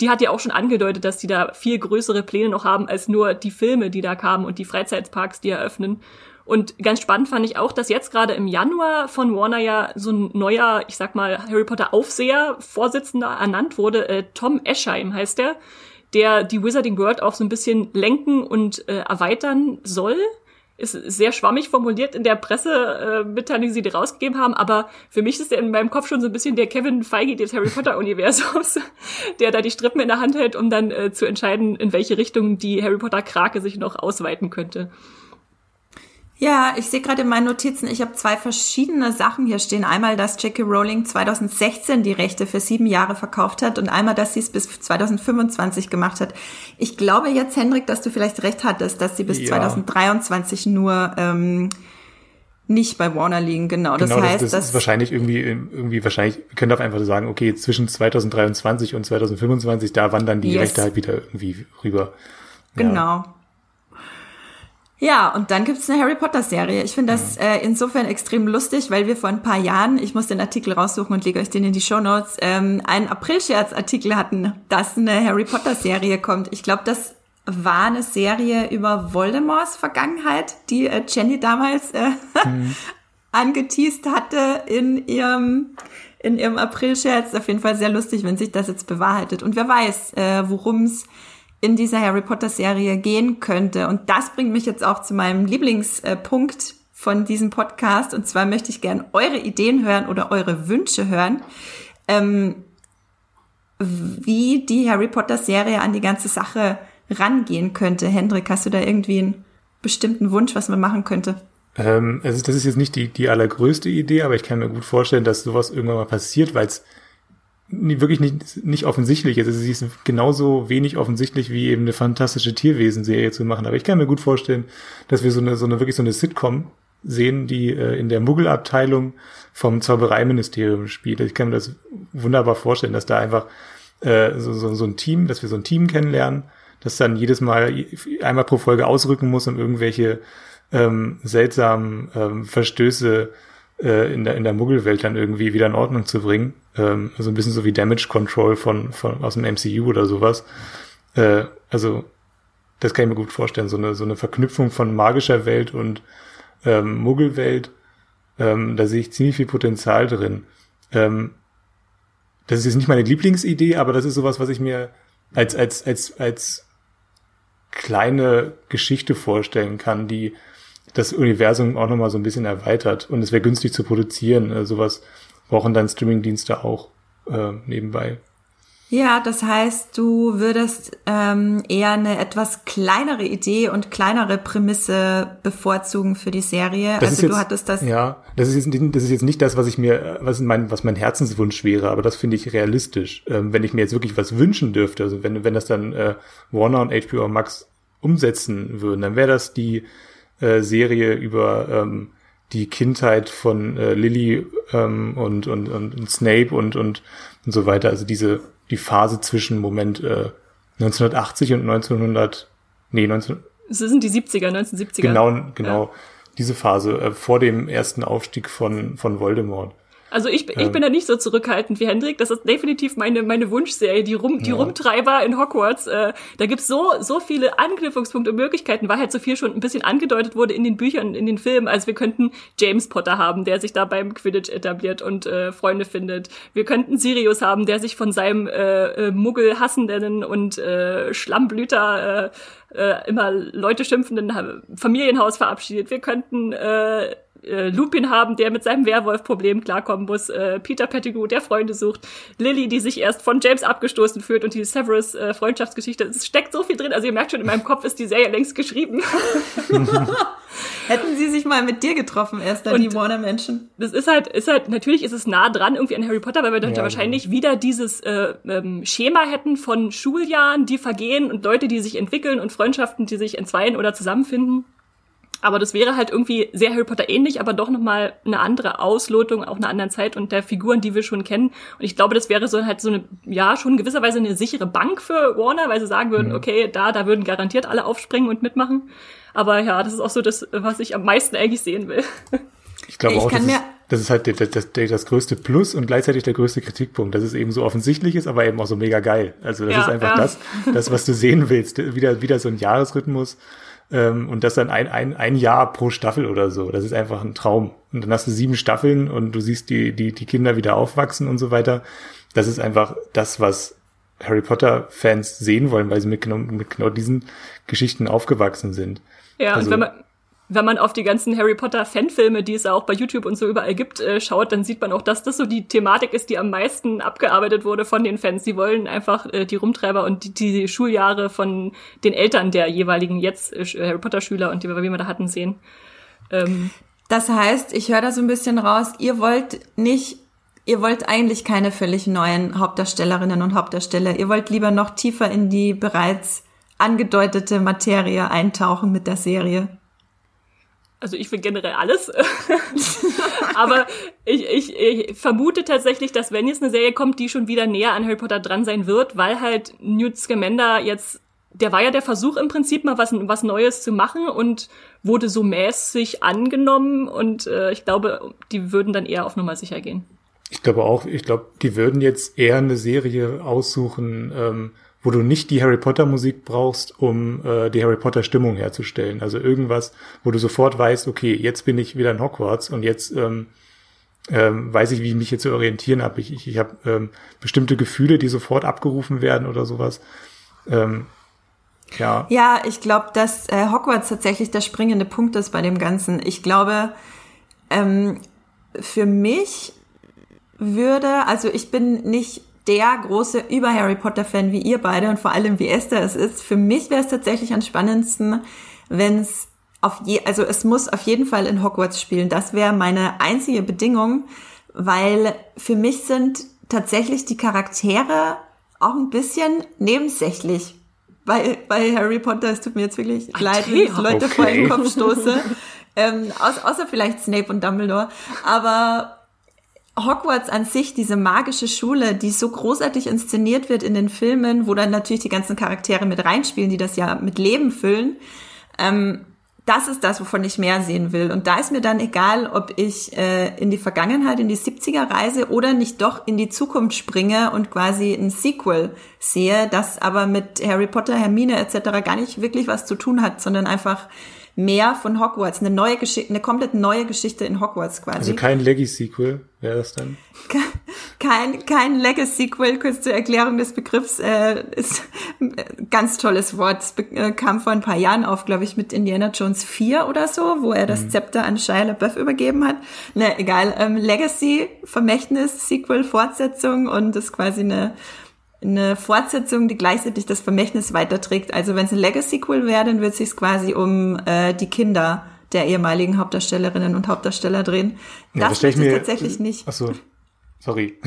Speaker 2: die hat ja auch schon angedeutet, dass die da viel größere Pläne noch haben als nur die Filme, die da kamen und die Freizeitparks, die eröffnen. Und ganz spannend fand ich auch, dass jetzt gerade im Januar von Warner ja so ein neuer, ich sag mal, Harry Potter Aufseher, Vorsitzender ernannt wurde. Äh, Tom Eschheim heißt der, der die Wizarding World auch so ein bisschen lenken und äh, erweitern soll. Ist sehr schwammig formuliert in der Pressemitteilung, äh, die sie rausgegeben haben, aber für mich ist er in meinem Kopf schon so ein bisschen der Kevin Feige des Harry Potter Universums, der da die Strippen in der Hand hält, um dann äh, zu entscheiden, in welche Richtung die Harry Potter Krake sich noch ausweiten könnte.
Speaker 1: Ja, ich sehe gerade in meinen Notizen, ich habe zwei verschiedene Sachen hier stehen. Einmal, dass J.K. Rowling 2016 die Rechte für sieben Jahre verkauft hat und einmal, dass sie es bis 2025 gemacht hat. Ich glaube jetzt, Hendrik, dass du vielleicht recht hattest, dass sie bis
Speaker 3: Ja.
Speaker 1: 2023 nur ähm, nicht bei Warner liegen, genau. Das
Speaker 3: genau,
Speaker 1: heißt,
Speaker 3: das, das ist wahrscheinlich irgendwie, irgendwie wahrscheinlich, ihr könnt auch einfach sagen, okay, zwischen 2023 und 2025, da wandern die yes. Rechte halt wieder irgendwie rüber.
Speaker 1: Genau. Ja. Ja, und dann gibt's eine Harry Potter Serie. Ich finde das äh, insofern extrem lustig, weil wir vor ein paar Jahren, ich muss den Artikel raussuchen und lege euch den in die Show Notes, ähm, einen April-Scherz-Artikel hatten, dass eine Harry Potter Serie kommt. Ich glaube, das war eine Serie über Voldemorts Vergangenheit, die äh, Jenny damals äh, mhm. angeteased hatte in ihrem in ihrem April-Scherz. Auf jeden Fall sehr lustig, wenn sich das jetzt bewahrheitet. Und wer weiß, äh, worum es in dieser Harry Potter Serie gehen könnte. Und das bringt mich jetzt auch zu meinem Lieblingspunkt von diesem Podcast. Und zwar möchte ich gern eure Ideen hören oder eure Wünsche hören, ähm, wie die Harry Potter Serie an die ganze Sache rangehen könnte. Hendrik, hast du da irgendwie einen bestimmten Wunsch, was man machen könnte?
Speaker 3: Ähm, also das ist jetzt nicht die, die allergrößte Idee, aber ich kann mir gut vorstellen, dass sowas irgendwann mal passiert, weil es wirklich nicht, nicht offensichtlich ist. Also sie ist genauso wenig offensichtlich wie eben eine fantastische Tierwesen-Serie zu machen. Aber ich kann mir gut vorstellen, dass wir so eine, so eine wirklich so eine Sitcom sehen, die äh, in der Muggelabteilung vom Zaubereiministerium spielt. Ich kann mir das wunderbar vorstellen, dass da einfach äh, so, so, so ein Team, dass wir so ein Team kennenlernen, das dann jedes Mal einmal pro Folge ausrücken muss, um irgendwelche ähm, seltsamen ähm, Verstöße äh, in, der, in der Muggelwelt dann irgendwie wieder in Ordnung zu bringen. Ähm, also ein bisschen so wie Damage Control von, von aus dem MCU oder sowas. Äh, also das kann ich mir gut vorstellen, so eine, so eine Verknüpfung von magischer Welt und ähm, Muggelwelt. Ähm, da sehe ich ziemlich viel Potenzial drin. Ähm, das ist jetzt nicht meine Lieblingsidee, aber das ist sowas, was ich mir als, als, als, als kleine Geschichte vorstellen kann, die das Universum auch nochmal so ein bisschen erweitert. Und es wäre günstig zu produzieren. Also sowas brauchen dann Streamingdienste auch äh, nebenbei.
Speaker 1: Ja, das heißt, du würdest ähm, eher eine etwas kleinere Idee und kleinere Prämisse bevorzugen für die Serie.
Speaker 3: Das also du jetzt, hattest das. Ja, das ist jetzt das ist jetzt nicht das, was ich mir, was mein, was mein Herzenswunsch wäre, aber das finde ich realistisch. Ähm, wenn ich mir jetzt wirklich was wünschen dürfte, also wenn wenn das dann äh, Warner und HBO Max umsetzen würden, dann wäre das die äh, Serie über ähm, die Kindheit von äh, Lily ähm, und, und, und, und Snape und, und, und so weiter. Also diese, die Phase zwischen Moment äh, 1980 und 1900, nee, 19...
Speaker 2: Es sind die 70er, 1970er.
Speaker 3: Genau, genau. Ja. Diese Phase äh, vor dem ersten Aufstieg von, von Voldemort.
Speaker 2: Also ich, ich bin da nicht so zurückhaltend wie Hendrik. Das ist definitiv meine, meine Wunschserie, die, Rum, die ja. Rumtreiber in Hogwarts. Äh, da gibt's so, so viele Anknüpfungspunkte und Möglichkeiten, weil halt so viel schon ein bisschen angedeutet wurde in den Büchern, in den Filmen. Also wir könnten James Potter haben, der sich da beim Quidditch etabliert und äh, Freunde findet. Wir könnten Sirius haben, der sich von seinem äh, äh, Muggel-hassenden und äh, Schlammblüter äh, äh, immer Leute schimpfenden Familienhaus verabschiedet. Wir könnten äh, äh, Lupin haben, der mit seinem Werwolf-Problem klarkommen muss, äh, Peter Pettigrew, der Freunde sucht, Lily, die sich erst von James abgestoßen fühlt und die Severus äh, Freundschaftsgeschichte. Es steckt so viel drin. Also ihr merkt schon, in meinem Kopf ist die Serie längst geschrieben.
Speaker 1: Hätten sie sich mal mit dir getroffen, erst dann die Warner-Menschen.
Speaker 2: Das ist halt, ist halt, natürlich ist es nah dran irgendwie an Harry Potter, weil wir dann ja, wahrscheinlich ja. wieder dieses äh, ähm, Schema hätten von Schuljahren, die vergehen und Leute, die sich entwickeln und Freundschaften, die sich entzweien oder zusammenfinden. Aber das wäre halt irgendwie sehr Harry Potter ähnlich, aber doch nochmal eine andere Auslotung, auch einer anderen Zeit und der Figuren, die wir schon kennen. Und ich glaube, das wäre so halt so eine, ja, schon gewisserweise eine sichere Bank für Warner, weil sie sagen würden, mhm. okay, da, da würden garantiert alle aufspringen und mitmachen. Aber ja, das ist auch so das, was ich am meisten eigentlich sehen will.
Speaker 3: Ich glaube ich auch, das ist, das ist halt das, das, das, größte Plus und gleichzeitig der größte Kritikpunkt, dass es eben so offensichtlich ist, aber eben auch so mega geil. Also das ja, ist einfach ja. das, das, was du sehen willst. Wieder, wieder so ein Jahresrhythmus ähm, und das dann ein, ein, ein Jahr pro Staffel oder so. Das ist einfach ein Traum. Und dann hast du sieben Staffeln und du siehst die, die, die Kinder wieder aufwachsen und so weiter. Das ist einfach das, was Harry Potter-Fans sehen wollen, weil sie mit genau, mit genau diesen Geschichten aufgewachsen sind.
Speaker 2: Ja, also, und wenn man, wenn man auf die ganzen Harry Potter Fanfilme, die es ja auch bei YouTube und so überall gibt, äh, schaut, dann sieht man auch, dass das so die Thematik ist, die am meisten abgearbeitet wurde von den Fans. Sie wollen einfach äh, die Rumtreiber und die, die Schuljahre von den Eltern der jeweiligen jetzt äh, Harry Potter Schüler und die, wir da hatten, sehen.
Speaker 1: Ähm, das heißt, ich höre da so ein bisschen raus, ihr wollt nicht ihr wollt eigentlich keine völlig neuen Hauptdarstellerinnen und Hauptdarsteller. Ihr wollt lieber noch tiefer in die bereits angedeutete Materie eintauchen mit der Serie.
Speaker 2: Also ich will generell alles. Aber ich, ich, ich vermute tatsächlich, dass wenn jetzt eine Serie kommt, die schon wieder näher an Harry Potter dran sein wird, weil halt Newt Scamander jetzt, der war ja der Versuch im Prinzip mal was, was Neues zu machen und wurde so mäßig angenommen und äh, ich glaube, die würden dann eher auf Nummer sicher gehen.
Speaker 3: Ich glaube auch, ich glaube, die würden jetzt eher eine Serie aussuchen, ähm, wo du nicht die Harry Potter Musik brauchst, um äh, die Harry Potter Stimmung herzustellen. Also irgendwas, wo du sofort weißt, okay, jetzt bin ich wieder in Hogwarts und jetzt ähm, ähm, weiß ich, wie ich mich hier zu orientieren habe. Ich, ich, ich habe ähm, bestimmte Gefühle, die sofort abgerufen werden oder sowas. Ähm, ja.
Speaker 1: Ja, ich glaube, dass äh, Hogwarts tatsächlich der springende Punkt ist bei dem Ganzen. Ich glaube, ähm, für mich würde, also ich bin nicht der große über Harry Potter Fan wie ihr beide und vor allem wie Esther es ist. Für mich wäre es tatsächlich am spannendsten, wenn es auf je, also es muss auf jeden Fall in Hogwarts spielen. Das wäre meine einzige Bedingung, weil für mich sind tatsächlich die Charaktere auch ein bisschen nebensächlich. Bei, bei Harry Potter, es tut mir jetzt wirklich okay, leid, wenn ich Leute okay. vor den Kopf stoße. ähm, außer vielleicht Snape und Dumbledore. Aber Hogwarts an sich, diese magische Schule, die so großartig inszeniert wird in den Filmen, wo dann natürlich die ganzen Charaktere mit reinspielen, die das ja mit Leben füllen, ähm, das ist das, wovon ich mehr sehen will. Und da ist mir dann egal, ob ich äh, in die Vergangenheit, in die 70er reise oder nicht doch in die Zukunft springe und quasi ein Sequel sehe, das aber mit Harry Potter, Hermine etc. gar nicht wirklich was zu tun hat, sondern einfach mehr von Hogwarts, eine neue Geschichte, eine komplett neue Geschichte in Hogwarts quasi.
Speaker 3: Also kein Legacy-Sequel wäre das dann?
Speaker 1: Kein, kein Legacy-Sequel, kurz zur Erklärung des Begriffs, äh, ist ein ganz tolles Wort. Es äh, kam vor ein paar Jahren auf, glaube ich, mit Indiana Jones 4 oder so, wo er das mhm. Zepter an Shia LaBeouf übergeben hat. Ne, egal, ähm, Legacy, Vermächtnis, Sequel, Fortsetzung und das ist quasi eine eine Fortsetzung, die gleichzeitig das Vermächtnis weiterträgt. Also wenn es ein Legacy-Sequel wäre, dann wird es sich quasi um äh, die Kinder der ehemaligen Hauptdarstellerinnen und Hauptdarsteller drehen.
Speaker 3: Ja, das, das ich mir tatsächlich nicht. Ach so, sorry.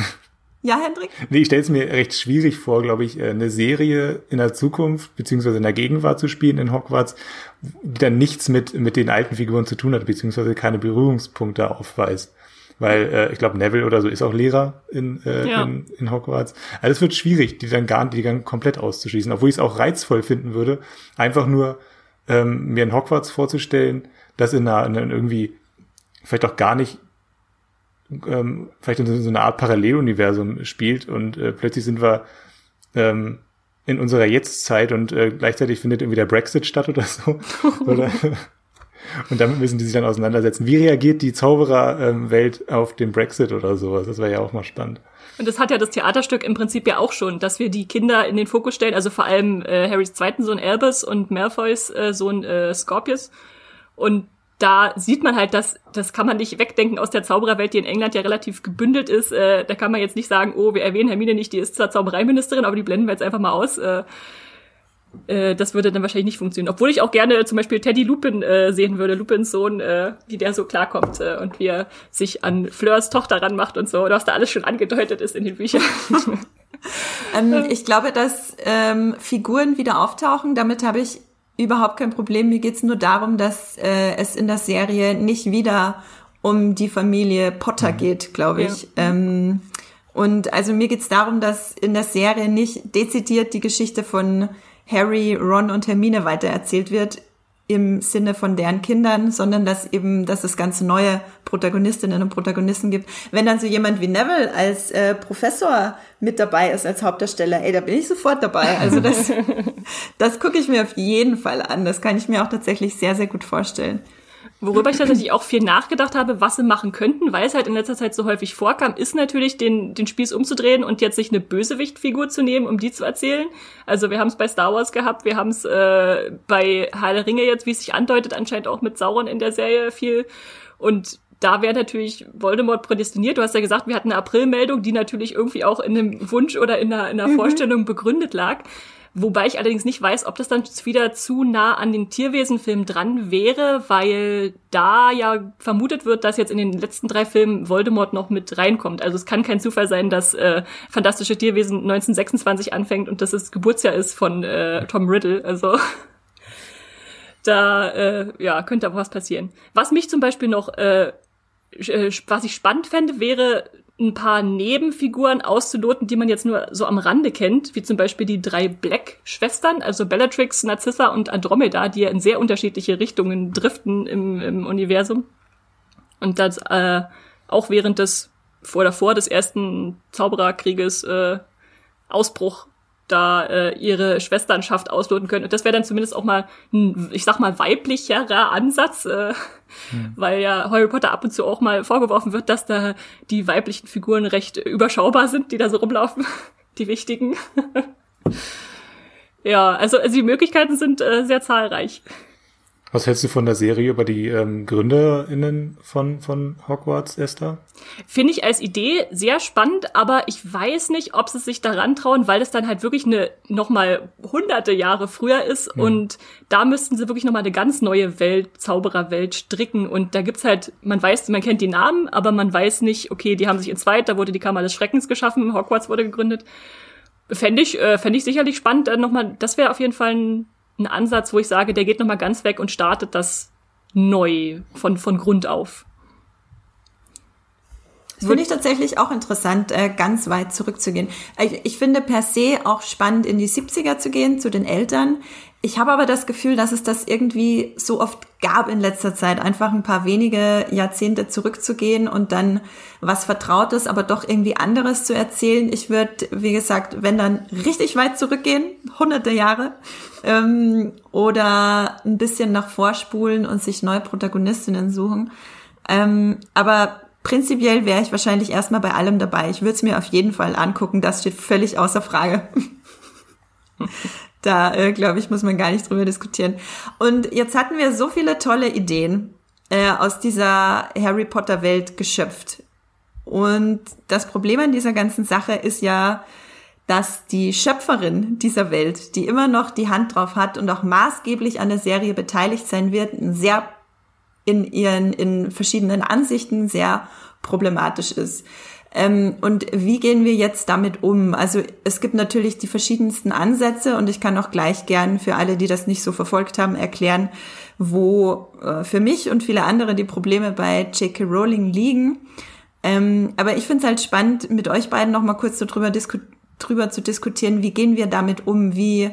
Speaker 1: Ja, Hendrik?
Speaker 3: Nee, ich stelle es mir recht schwierig vor, glaube ich, äh, eine Serie in der Zukunft beziehungsweise in der Gegenwart zu spielen in Hogwarts, die dann nichts mit, mit den alten Figuren zu tun hat, beziehungsweise keine Berührungspunkte aufweist weil äh, ich glaube Neville oder so ist auch Lehrer in, äh, ja. in, in Hogwarts. Also es wird schwierig, die dann gar die dann komplett auszuschließen, obwohl ich es auch reizvoll finden würde, einfach nur ähm, mir in Hogwarts vorzustellen, das in einer, in einer irgendwie vielleicht auch gar nicht ähm, vielleicht in so einer Art Paralleluniversum spielt und äh, plötzlich sind wir ähm, in unserer Jetztzeit und äh, gleichzeitig findet irgendwie der Brexit statt oder so. oder und damit müssen die sich dann auseinandersetzen. Wie reagiert die Zaubererwelt auf den Brexit oder sowas? Das wäre ja auch mal spannend.
Speaker 2: Und das hat ja das Theaterstück im Prinzip ja auch schon, dass wir die Kinder in den Fokus stellen, also vor allem äh, Harrys zweiten Sohn Albus und Malfoys äh, Sohn äh, Scorpius. Und da sieht man halt, dass das kann man nicht wegdenken aus der Zaubererwelt, die in England ja relativ gebündelt ist. Äh, da kann man jetzt nicht sagen, oh, wir erwähnen Hermine nicht, die ist zwar Zaubereiministerin, aber die blenden wir jetzt einfach mal aus. Äh, äh, das würde dann wahrscheinlich nicht funktionieren. Obwohl ich auch gerne zum Beispiel Teddy Lupin äh, sehen würde, Lupins Sohn, äh, wie der so klarkommt äh, und wie er sich an Fleurs Tochter ranmacht und so, was da alles schon angedeutet ist in den Büchern.
Speaker 1: ähm, ich glaube, dass ähm, Figuren wieder auftauchen, damit habe ich überhaupt kein Problem. Mir geht's nur darum, dass äh, es in der Serie nicht wieder um die Familie Potter mhm. geht, glaube ich. Ja. Ähm, und also mir geht's darum, dass in der Serie nicht dezidiert die Geschichte von Harry, Ron und Hermine weitererzählt wird im Sinne von deren Kindern, sondern dass eben, dass es ganz neue Protagonistinnen und Protagonisten gibt. Wenn dann so jemand wie Neville als äh, Professor mit dabei ist als Hauptdarsteller, ey, da bin ich sofort dabei. Also das, das gucke ich mir auf jeden Fall an. Das kann ich mir auch tatsächlich sehr, sehr gut vorstellen.
Speaker 2: Worüber ich tatsächlich auch viel nachgedacht habe, was sie machen könnten, weil es halt in letzter Zeit so häufig vorkam, ist natürlich den, den Spieß umzudrehen und jetzt sich eine Bösewichtfigur zu nehmen, um die zu erzählen. Also wir haben es bei Star Wars gehabt, wir haben es äh, bei Heile Ringe jetzt, wie es sich andeutet, anscheinend auch mit Sauron in der Serie viel. Und da wäre natürlich Voldemort prädestiniert. Du hast ja gesagt, wir hatten eine Aprilmeldung, die natürlich irgendwie auch in einem Wunsch oder in einer, in einer mhm. Vorstellung begründet lag. Wobei ich allerdings nicht weiß, ob das dann wieder zu nah an den Tierwesenfilm dran wäre, weil da ja vermutet wird, dass jetzt in den letzten drei Filmen Voldemort noch mit reinkommt. Also es kann kein Zufall sein, dass äh, Fantastische Tierwesen 1926 anfängt und dass es Geburtsjahr ist von äh, Tom Riddle. Also Da äh, ja, könnte aber was passieren. Was mich zum Beispiel noch, äh, äh was ich spannend fände, wäre ein paar Nebenfiguren auszuloten, die man jetzt nur so am Rande kennt, wie zum Beispiel die drei Black-Schwestern, also Bellatrix, Narcissa und Andromeda, die ja in sehr unterschiedliche Richtungen driften im, im Universum. Und das äh, auch während des vor davor des ersten Zaubererkrieges äh, Ausbruch da äh, ihre Schwesternschaft ausloten können. Und das wäre dann zumindest auch mal ein, ich sag mal, weiblicherer Ansatz, äh, hm. weil ja Harry Potter ab und zu auch mal vorgeworfen wird, dass da die weiblichen Figuren recht überschaubar sind, die da so rumlaufen, die wichtigen. ja, also, also die Möglichkeiten sind äh, sehr zahlreich.
Speaker 3: Was hältst du von der Serie über die ähm, GründerInnen von, von Hogwarts, Esther?
Speaker 2: Finde ich als Idee sehr spannend, aber ich weiß nicht, ob sie sich daran trauen, weil es dann halt wirklich eine nochmal hunderte Jahre früher ist hm. und da müssten sie wirklich nochmal eine ganz neue Welt, Zaubererwelt stricken und da gibt's halt, man weiß, man kennt die Namen, aber man weiß nicht, okay, die haben sich in zweit, da wurde die Kammer des Schreckens geschaffen, Hogwarts wurde gegründet. Fände ich, äh, fänd ich sicherlich spannend, äh, nochmal, das wäre auf jeden Fall ein ein Ansatz, wo ich sage, der geht nochmal ganz weg und startet das neu von, von Grund auf.
Speaker 1: Das finde ich tatsächlich auch interessant, äh, ganz weit zurückzugehen. Ich finde per se auch spannend, in die 70er zu gehen, zu den Eltern. Ich habe aber das Gefühl, dass es das irgendwie so oft gab in letzter Zeit, einfach ein paar wenige Jahrzehnte zurückzugehen und dann was Vertrautes, aber doch irgendwie anderes zu erzählen. Ich würde, wie gesagt, wenn dann richtig weit zurückgehen, hunderte Jahre, ähm, oder ein bisschen nach vorspulen und sich neue Protagonistinnen suchen. Ähm, aber prinzipiell wäre ich wahrscheinlich erstmal bei allem dabei. Ich würde es mir auf jeden Fall angucken, das steht völlig außer Frage. Da, äh, glaube ich, muss man gar nicht drüber diskutieren. Und jetzt hatten wir so viele tolle Ideen äh, aus dieser Harry Potter Welt geschöpft. Und das Problem an dieser ganzen Sache ist ja, dass die Schöpferin dieser Welt, die immer noch die Hand drauf hat und auch maßgeblich an der Serie beteiligt sein wird, sehr in ihren, in verschiedenen Ansichten sehr problematisch ist. Ähm, und wie gehen wir jetzt damit um? Also es gibt natürlich die verschiedensten Ansätze und ich kann auch gleich gern für alle, die das nicht so verfolgt haben, erklären, wo äh, für mich und viele andere die Probleme bei J.K. Rowling liegen. Ähm, aber ich finde es halt spannend, mit euch beiden noch mal kurz so drüber, drüber zu diskutieren, wie gehen wir damit um? Wie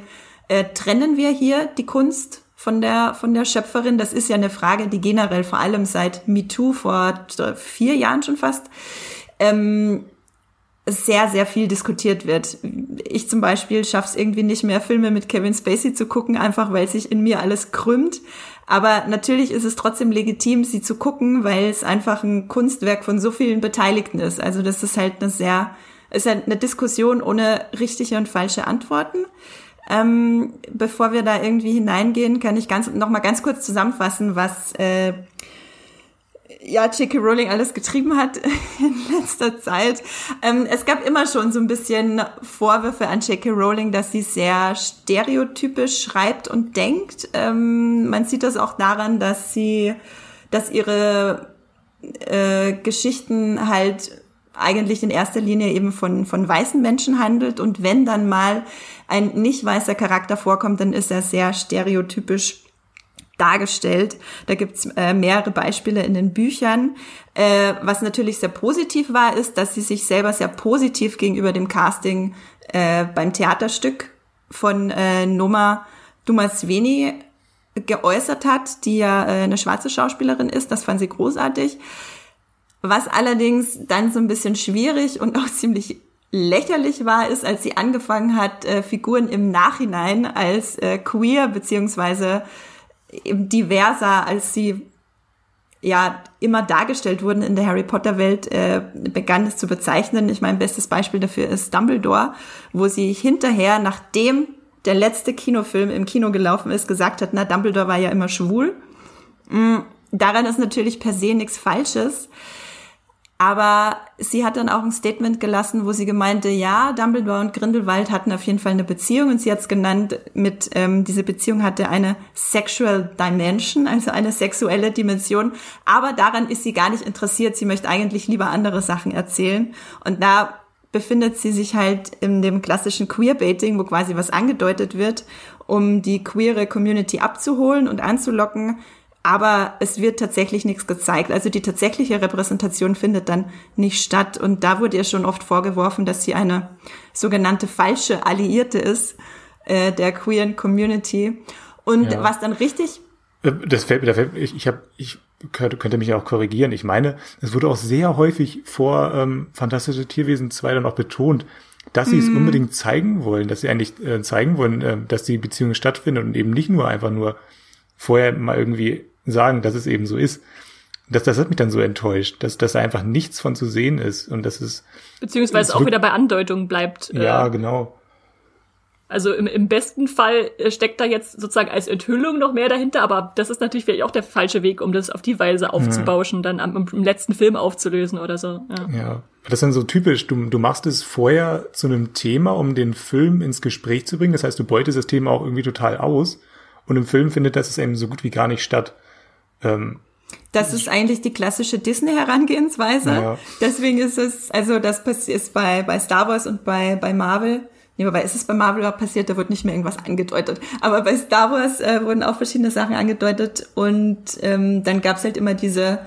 Speaker 1: äh, trennen wir hier die Kunst von der, von der Schöpferin? Das ist ja eine Frage, die generell vor allem seit MeToo vor vier Jahren schon fast ähm, sehr, sehr viel diskutiert wird. Ich zum Beispiel schaffe es irgendwie nicht mehr, Filme mit Kevin Spacey zu gucken, einfach weil sich in mir alles krümmt. Aber natürlich ist es trotzdem legitim, sie zu gucken, weil es einfach ein Kunstwerk von so vielen Beteiligten ist. Also das ist halt eine sehr, ist halt eine Diskussion ohne richtige und falsche Antworten. Ähm, bevor wir da irgendwie hineingehen, kann ich ganz noch mal ganz kurz zusammenfassen, was äh, ja, J.K. Rowling alles getrieben hat in letzter Zeit. Ähm, es gab immer schon so ein bisschen Vorwürfe an J.K. Rowling, dass sie sehr stereotypisch schreibt und denkt. Ähm, man sieht das auch daran, dass sie, dass ihre äh, Geschichten halt eigentlich in erster Linie eben von, von weißen Menschen handelt und wenn dann mal ein nicht weißer Charakter vorkommt, dann ist er sehr stereotypisch dargestellt. Da gibt's äh, mehrere Beispiele in den Büchern. Äh, was natürlich sehr positiv war, ist, dass sie sich selber sehr positiv gegenüber dem Casting äh, beim Theaterstück von äh, Noma Dumasveni geäußert hat, die ja äh, eine schwarze Schauspielerin ist. Das fand sie großartig. Was allerdings dann so ein bisschen schwierig und auch ziemlich lächerlich war, ist, als sie angefangen hat, äh, Figuren im Nachhinein als äh, queer beziehungsweise eben diverser, als sie ja immer dargestellt wurden in der Harry Potter Welt, äh, begann es zu bezeichnen. Ich mein bestes Beispiel dafür ist Dumbledore, wo sie hinterher, nachdem der letzte Kinofilm im Kino gelaufen ist, gesagt hat, na, Dumbledore war ja immer schwul. Mhm. Daran ist natürlich per se nichts Falsches. Aber sie hat dann auch ein Statement gelassen, wo sie gemeinte, ja, Dumbledore und Grindelwald hatten auf jeden Fall eine Beziehung und sie hat es genannt, mit ähm, diese Beziehung hatte eine sexual dimension, also eine sexuelle Dimension. Aber daran ist sie gar nicht interessiert. Sie möchte eigentlich lieber andere Sachen erzählen. Und da befindet sie sich halt in dem klassischen Queerbaiting, wo quasi was angedeutet wird um die queere Community abzuholen und anzulocken. Aber es wird tatsächlich nichts gezeigt. Also die tatsächliche Repräsentation findet dann nicht statt. Und da wurde ihr schon oft vorgeworfen, dass sie eine sogenannte falsche Alliierte ist äh, der queeren Community. Und ja. was dann richtig
Speaker 3: äh, das fällt mir, fällt, ich, ich habe, ich könnte, könnte mich auch korrigieren. Ich meine, es wurde auch sehr häufig vor ähm, Fantastische Tierwesen 2 dann auch betont, dass sie es mhm. unbedingt zeigen wollen, dass sie eigentlich äh, zeigen wollen, äh, dass die Beziehung stattfindet und eben nicht nur einfach nur vorher mal irgendwie sagen, dass es eben so ist. Das, das hat mich dann so enttäuscht, dass, dass da einfach nichts von zu sehen ist und dass es
Speaker 2: beziehungsweise auch wieder bei Andeutungen bleibt.
Speaker 3: Ja, äh, genau.
Speaker 2: Also im, im besten Fall äh, steckt da jetzt sozusagen als Enthüllung noch mehr dahinter, aber das ist natürlich vielleicht auch der falsche Weg, um das auf die Weise aufzubauschen, mhm. dann am, im letzten Film aufzulösen oder so.
Speaker 3: Ja. ja, das ist dann so typisch. Du, du machst es vorher zu einem Thema, um den Film ins Gespräch zu bringen. Das heißt, du beutest das Thema auch irgendwie total aus. Und im Film findet das eben so gut wie gar nicht statt. Ähm,
Speaker 1: das ist eigentlich die klassische Disney-Herangehensweise. Ja. Deswegen ist es, also das ist bei, bei Star Wars und bei, bei Marvel Nee, wobei ist es bei Marvel auch passiert, da wird nicht mehr irgendwas angedeutet. Aber bei Star Wars äh, wurden auch verschiedene Sachen angedeutet und ähm, dann gab's halt immer diese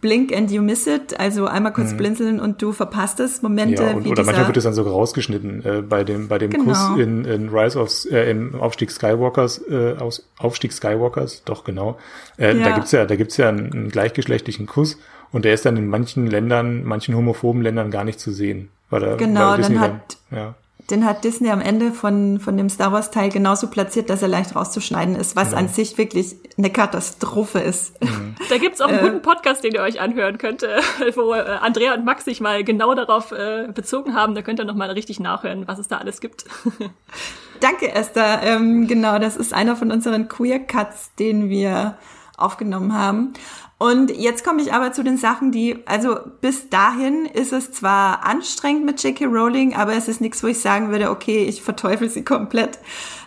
Speaker 1: Blink and you miss it, also einmal kurz mhm. blinzeln und du verpasst es, Momente
Speaker 3: ja, und,
Speaker 1: wie
Speaker 3: Oder manchmal wird es dann sogar rausgeschnitten, äh, bei dem, bei dem genau. Kuss in, in Rise of, äh, im Aufstieg Skywalkers, äh, aus, Aufstieg Skywalkers, doch genau. Äh, ja. Da gibt's ja, da gibt's ja einen, einen gleichgeschlechtlichen Kuss und der ist dann in manchen Ländern, manchen homophoben Ländern gar nicht zu sehen. Weil er,
Speaker 1: genau,
Speaker 3: weil
Speaker 1: dann hat, dann, ja den hat Disney am Ende von, von dem Star Wars Teil genauso platziert, dass er leicht rauszuschneiden ist, was genau. an sich wirklich eine Katastrophe ist.
Speaker 2: Mhm. Da gibt's auch einen äh, guten Podcast, den ihr euch anhören könnt, äh, wo äh, Andrea und Max sich mal genau darauf äh, bezogen haben. Da könnt ihr nochmal richtig nachhören, was es da alles gibt.
Speaker 1: Danke, Esther. Ähm, genau, das ist einer von unseren Queer Cuts, den wir aufgenommen haben. Und jetzt komme ich aber zu den Sachen, die, also bis dahin ist es zwar anstrengend mit J.K. Rowling, aber es ist nichts, wo ich sagen würde, okay, ich verteufel sie komplett.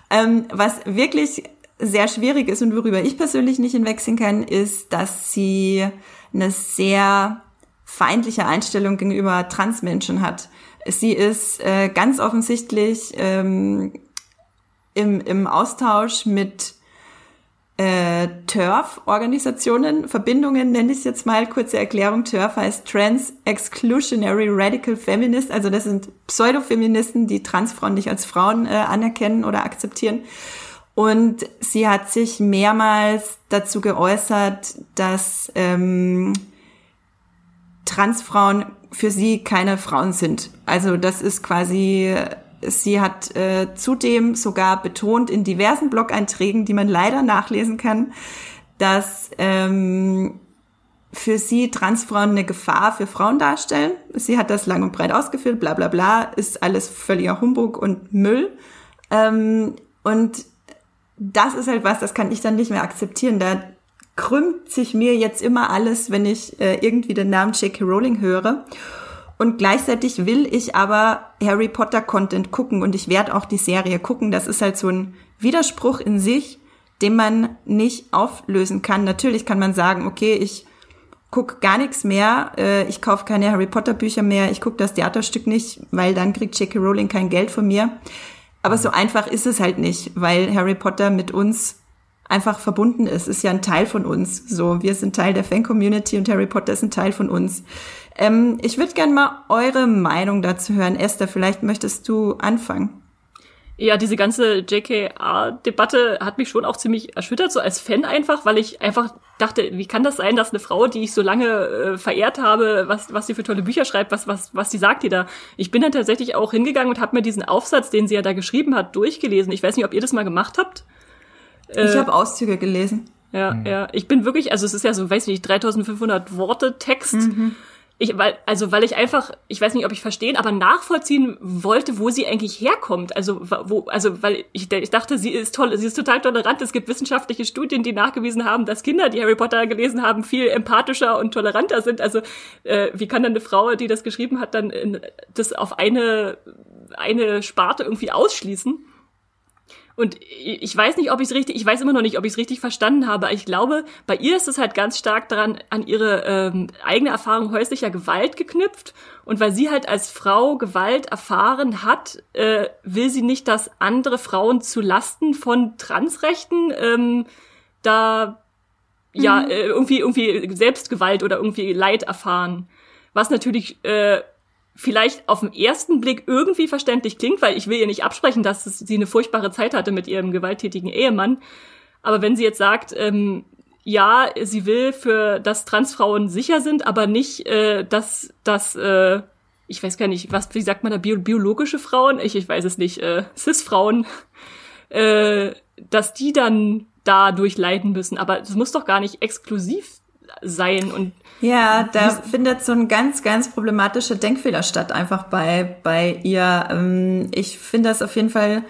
Speaker 1: Ähm, was wirklich sehr schwierig ist und worüber ich persönlich nicht hinwechseln kann, ist, dass sie eine sehr feindliche Einstellung gegenüber Transmenschen hat. Sie ist äh, ganz offensichtlich ähm, im, im Austausch mit äh, TERF-Organisationen, Verbindungen nenne ich es jetzt mal, kurze Erklärung, TERF heißt Trans Exclusionary Radical Feminist, also das sind Pseudofeministen, die Transfrauen nicht als Frauen äh, anerkennen oder akzeptieren. Und sie hat sich mehrmals dazu geäußert, dass ähm, Transfrauen für sie keine Frauen sind. Also das ist quasi Sie hat äh, zudem sogar betont in diversen Blog-Einträgen, die man leider nachlesen kann, dass ähm, für sie Transfrauen eine Gefahr für Frauen darstellen. Sie hat das lang und breit ausgeführt, bla bla bla, ist alles völliger Humbug und Müll. Ähm, und das ist halt was, das kann ich dann nicht mehr akzeptieren. Da krümmt sich mir jetzt immer alles, wenn ich äh, irgendwie den Namen J.K. Rowling höre. Und gleichzeitig will ich aber Harry Potter Content gucken und ich werde auch die Serie gucken. Das ist halt so ein Widerspruch in sich, den man nicht auflösen kann. Natürlich kann man sagen, okay, ich guck gar nichts mehr, äh, ich kaufe keine Harry Potter Bücher mehr, ich gucke das Theaterstück nicht, weil dann kriegt J.K. Rowling kein Geld von mir. Aber so einfach ist es halt nicht, weil Harry Potter mit uns einfach verbunden ist. Ist ja ein Teil von uns. So, wir sind Teil der Fan-Community und Harry Potter ist ein Teil von uns. Ähm, ich würde gerne mal eure Meinung dazu hören. Esther, vielleicht möchtest du anfangen.
Speaker 2: Ja, diese ganze JKR-Debatte hat mich schon auch ziemlich erschüttert, so als Fan einfach, weil ich einfach dachte, wie kann das sein, dass eine Frau, die ich so lange äh, verehrt habe, was, was sie für tolle Bücher schreibt, was, was, was die sagt die da. Ich bin dann tatsächlich auch hingegangen und habe mir diesen Aufsatz, den sie ja da geschrieben hat, durchgelesen. Ich weiß nicht, ob ihr das mal gemacht habt.
Speaker 1: Ich äh, habe Auszüge gelesen.
Speaker 2: Ja, mhm. ja. Ich bin wirklich, also es ist ja so, weiß nicht, 3500 Worte Text. Mhm ich, weil, also weil ich einfach, ich weiß nicht, ob ich verstehen, aber nachvollziehen wollte, wo sie eigentlich herkommt. Also, wo, also, weil ich, ich dachte, sie ist toll, sie ist total tolerant. Es gibt wissenschaftliche Studien, die nachgewiesen haben, dass Kinder, die Harry Potter gelesen haben, viel empathischer und toleranter sind. Also, äh, wie kann dann eine Frau, die das geschrieben hat, dann in, das auf eine, eine Sparte irgendwie ausschließen? Und ich weiß nicht, ob ich es richtig, ich weiß immer noch nicht, ob ich es richtig verstanden habe. Aber ich glaube, bei ihr ist es halt ganz stark daran an ihre ähm, eigene Erfahrung häuslicher Gewalt geknüpft. Und weil sie halt als Frau Gewalt erfahren hat, äh, will sie nicht, dass andere Frauen zu Lasten von Transrechten ähm, da ja mhm. äh, irgendwie irgendwie Selbstgewalt oder irgendwie Leid erfahren. Was natürlich äh, vielleicht auf den ersten Blick irgendwie verständlich klingt, weil ich will ihr nicht absprechen, dass sie eine furchtbare Zeit hatte mit ihrem gewalttätigen Ehemann. Aber wenn sie jetzt sagt, ähm, ja, sie will für, dass Transfrauen sicher sind, aber nicht, äh, dass, dass äh, ich weiß gar nicht, was, wie sagt man da, bio, biologische Frauen? Ich, ich weiß es nicht, äh, Cis-Frauen, äh, dass die dann dadurch leiden müssen. Aber es muss doch gar nicht exklusiv sein und
Speaker 1: ja, da findet so ein ganz, ganz problematischer Denkfehler statt, einfach bei, bei ihr. Ähm, ich finde das auf jeden Fall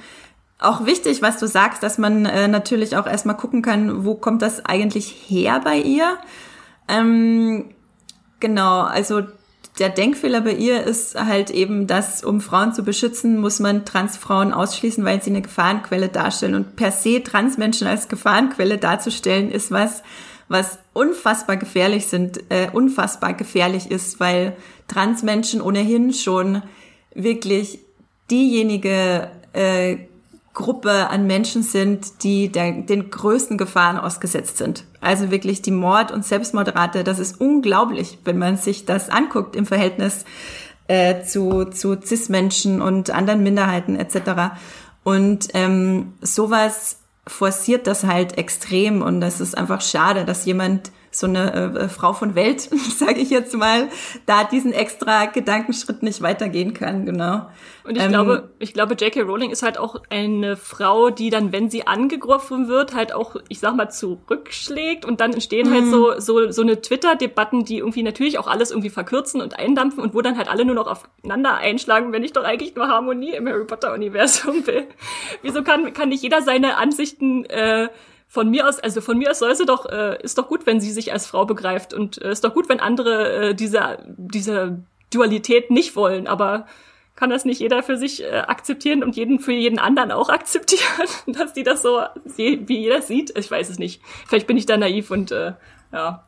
Speaker 1: auch wichtig, was du sagst, dass man äh, natürlich auch erstmal gucken kann, wo kommt das eigentlich her bei ihr. Ähm, genau, also der Denkfehler bei ihr ist halt eben, dass um Frauen zu beschützen, muss man Transfrauen ausschließen, weil sie eine Gefahrenquelle darstellen. Und per se Transmenschen als Gefahrenquelle darzustellen, ist was, was unfassbar gefährlich sind, äh, unfassbar gefährlich ist, weil Transmenschen ohnehin schon wirklich diejenige äh, Gruppe an Menschen sind, die der, den größten Gefahren ausgesetzt sind. Also wirklich die Mord- und Selbstmordrate, das ist unglaublich, wenn man sich das anguckt im Verhältnis äh, zu, zu CIS-Menschen und anderen Minderheiten etc. Und ähm, sowas forciert das halt extrem und das ist einfach schade, dass jemand so eine äh, Frau von Welt, sage ich jetzt mal, da diesen extra Gedankenschritt nicht weitergehen kann, genau.
Speaker 2: Und ich ähm, glaube, ich glaube, J.K. Rowling ist halt auch eine Frau, die dann, wenn sie angegriffen wird, halt auch, ich sag mal, zurückschlägt und dann entstehen halt so, mhm. so, so eine Twitter-Debatten, die irgendwie natürlich auch alles irgendwie verkürzen und eindampfen und wo dann halt alle nur noch aufeinander einschlagen, wenn ich doch eigentlich nur Harmonie im Harry Potter-Universum will. Wieso kann, kann nicht jeder seine Ansichten äh, von mir aus, also von mir aus soll sie doch, äh, ist doch gut, wenn sie sich als Frau begreift und äh, ist doch gut, wenn andere äh, diese, diese Dualität nicht wollen, aber kann das nicht jeder für sich äh, akzeptieren und jeden für jeden anderen auch akzeptieren, dass die das so wie jeder sieht? Ich weiß es nicht. Vielleicht bin ich da naiv und äh, ja.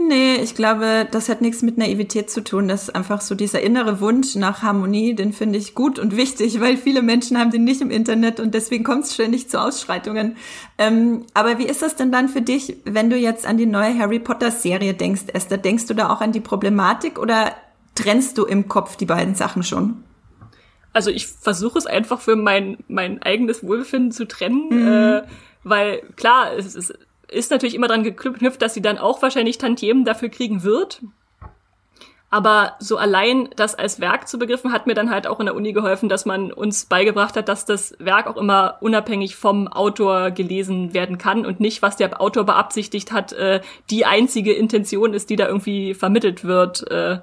Speaker 1: Nee, ich glaube, das hat nichts mit Naivität zu tun. Das ist einfach so dieser innere Wunsch nach Harmonie, den finde ich gut und wichtig, weil viele Menschen haben den nicht im Internet und deswegen kommt es ständig zu Ausschreitungen. Ähm, aber wie ist das denn dann für dich, wenn du jetzt an die neue Harry Potter Serie denkst, Esther? Denkst du da auch an die Problematik oder trennst du im Kopf die beiden Sachen schon?
Speaker 2: Also ich versuche es einfach für mein, mein eigenes Wohlbefinden zu trennen, mhm. äh, weil klar, es ist ist natürlich immer dran geknüpft, dass sie dann auch wahrscheinlich Tantiemen dafür kriegen wird. Aber so allein das als Werk zu begriffen, hat mir dann halt auch in der Uni geholfen, dass man uns beigebracht hat, dass das Werk auch immer unabhängig vom Autor gelesen werden kann und nicht, was der Autor beabsichtigt hat, äh, die einzige Intention ist, die da irgendwie vermittelt wird äh,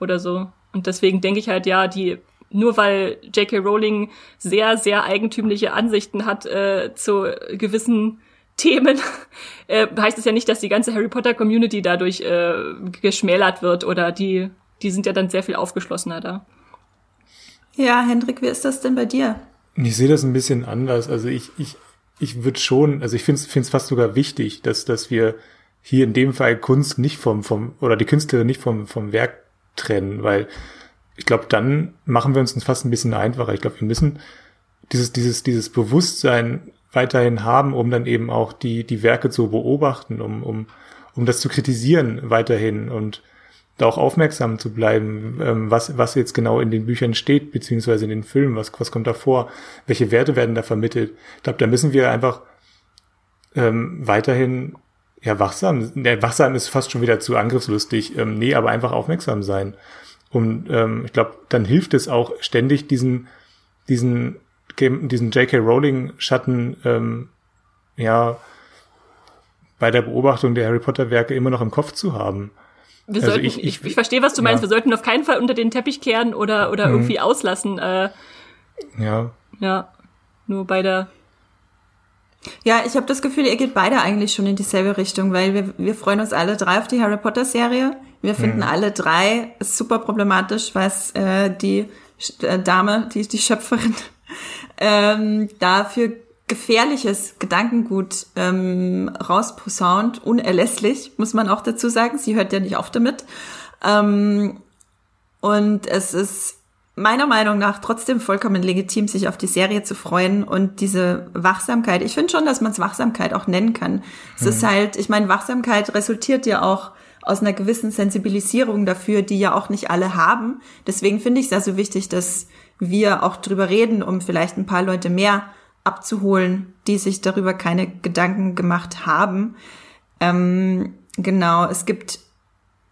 Speaker 2: oder so. Und deswegen denke ich halt, ja, die nur weil J.K. Rowling sehr, sehr eigentümliche Ansichten hat äh, zu gewissen Themen, äh, heißt es ja nicht, dass die ganze Harry Potter Community dadurch äh, geschmälert wird oder die, die sind ja dann sehr viel aufgeschlossener da.
Speaker 1: Ja, Hendrik, wie ist das denn bei dir?
Speaker 3: Ich sehe das ein bisschen anders. Also ich, ich, ich würde schon, also ich finde es fast sogar wichtig, dass, dass wir hier in dem Fall Kunst nicht vom, vom, oder die Künstlerin nicht vom, vom Werk trennen, weil ich glaube, dann machen wir uns fast ein bisschen einfacher. Ich glaube, wir müssen dieses, dieses, dieses Bewusstsein weiterhin haben, um dann eben auch die, die Werke zu beobachten, um, um, um das zu kritisieren weiterhin und da auch aufmerksam zu bleiben, ähm, was, was jetzt genau in den Büchern steht, beziehungsweise in den Filmen, was, was kommt da vor, welche Werte werden da vermittelt. Ich glaube, da müssen wir einfach ähm, weiterhin ja wachsam, der wachsam ist fast schon wieder zu angriffslustig, ähm, nee, aber einfach aufmerksam sein. Und ähm, ich glaube, dann hilft es auch ständig diesen, diesen diesen J.K. Rowling-Schatten ähm, ja bei der Beobachtung der Harry Potter-Werke immer noch im Kopf zu haben.
Speaker 2: Wir also sollten, ich, ich, ich, verstehe, was du meinst. Ja. Wir sollten auf keinen Fall unter den Teppich kehren oder, oder mhm. irgendwie auslassen. Äh,
Speaker 3: ja.
Speaker 2: Ja, nur bei der
Speaker 1: ja, ich habe das Gefühl, ihr geht beide eigentlich schon in dieselbe Richtung, weil wir, wir freuen uns alle drei auf die Harry Potter Serie. Wir finden mhm. alle drei super problematisch, was äh, die äh, Dame, die die Schöpferin ähm, dafür gefährliches Gedankengut ähm, rausposaunt, unerlässlich, muss man auch dazu sagen. Sie hört ja nicht auf damit. Ähm, und es ist meiner Meinung nach trotzdem vollkommen legitim, sich auf die Serie zu freuen und diese Wachsamkeit. Ich finde schon, dass man es Wachsamkeit auch nennen kann. Es mhm. ist halt, ich meine, Wachsamkeit resultiert ja auch aus einer gewissen Sensibilisierung dafür, die ja auch nicht alle haben. Deswegen finde ich es ja so wichtig, dass wir auch drüber reden, um vielleicht ein paar Leute mehr abzuholen, die sich darüber keine Gedanken gemacht haben. Ähm, genau, es gibt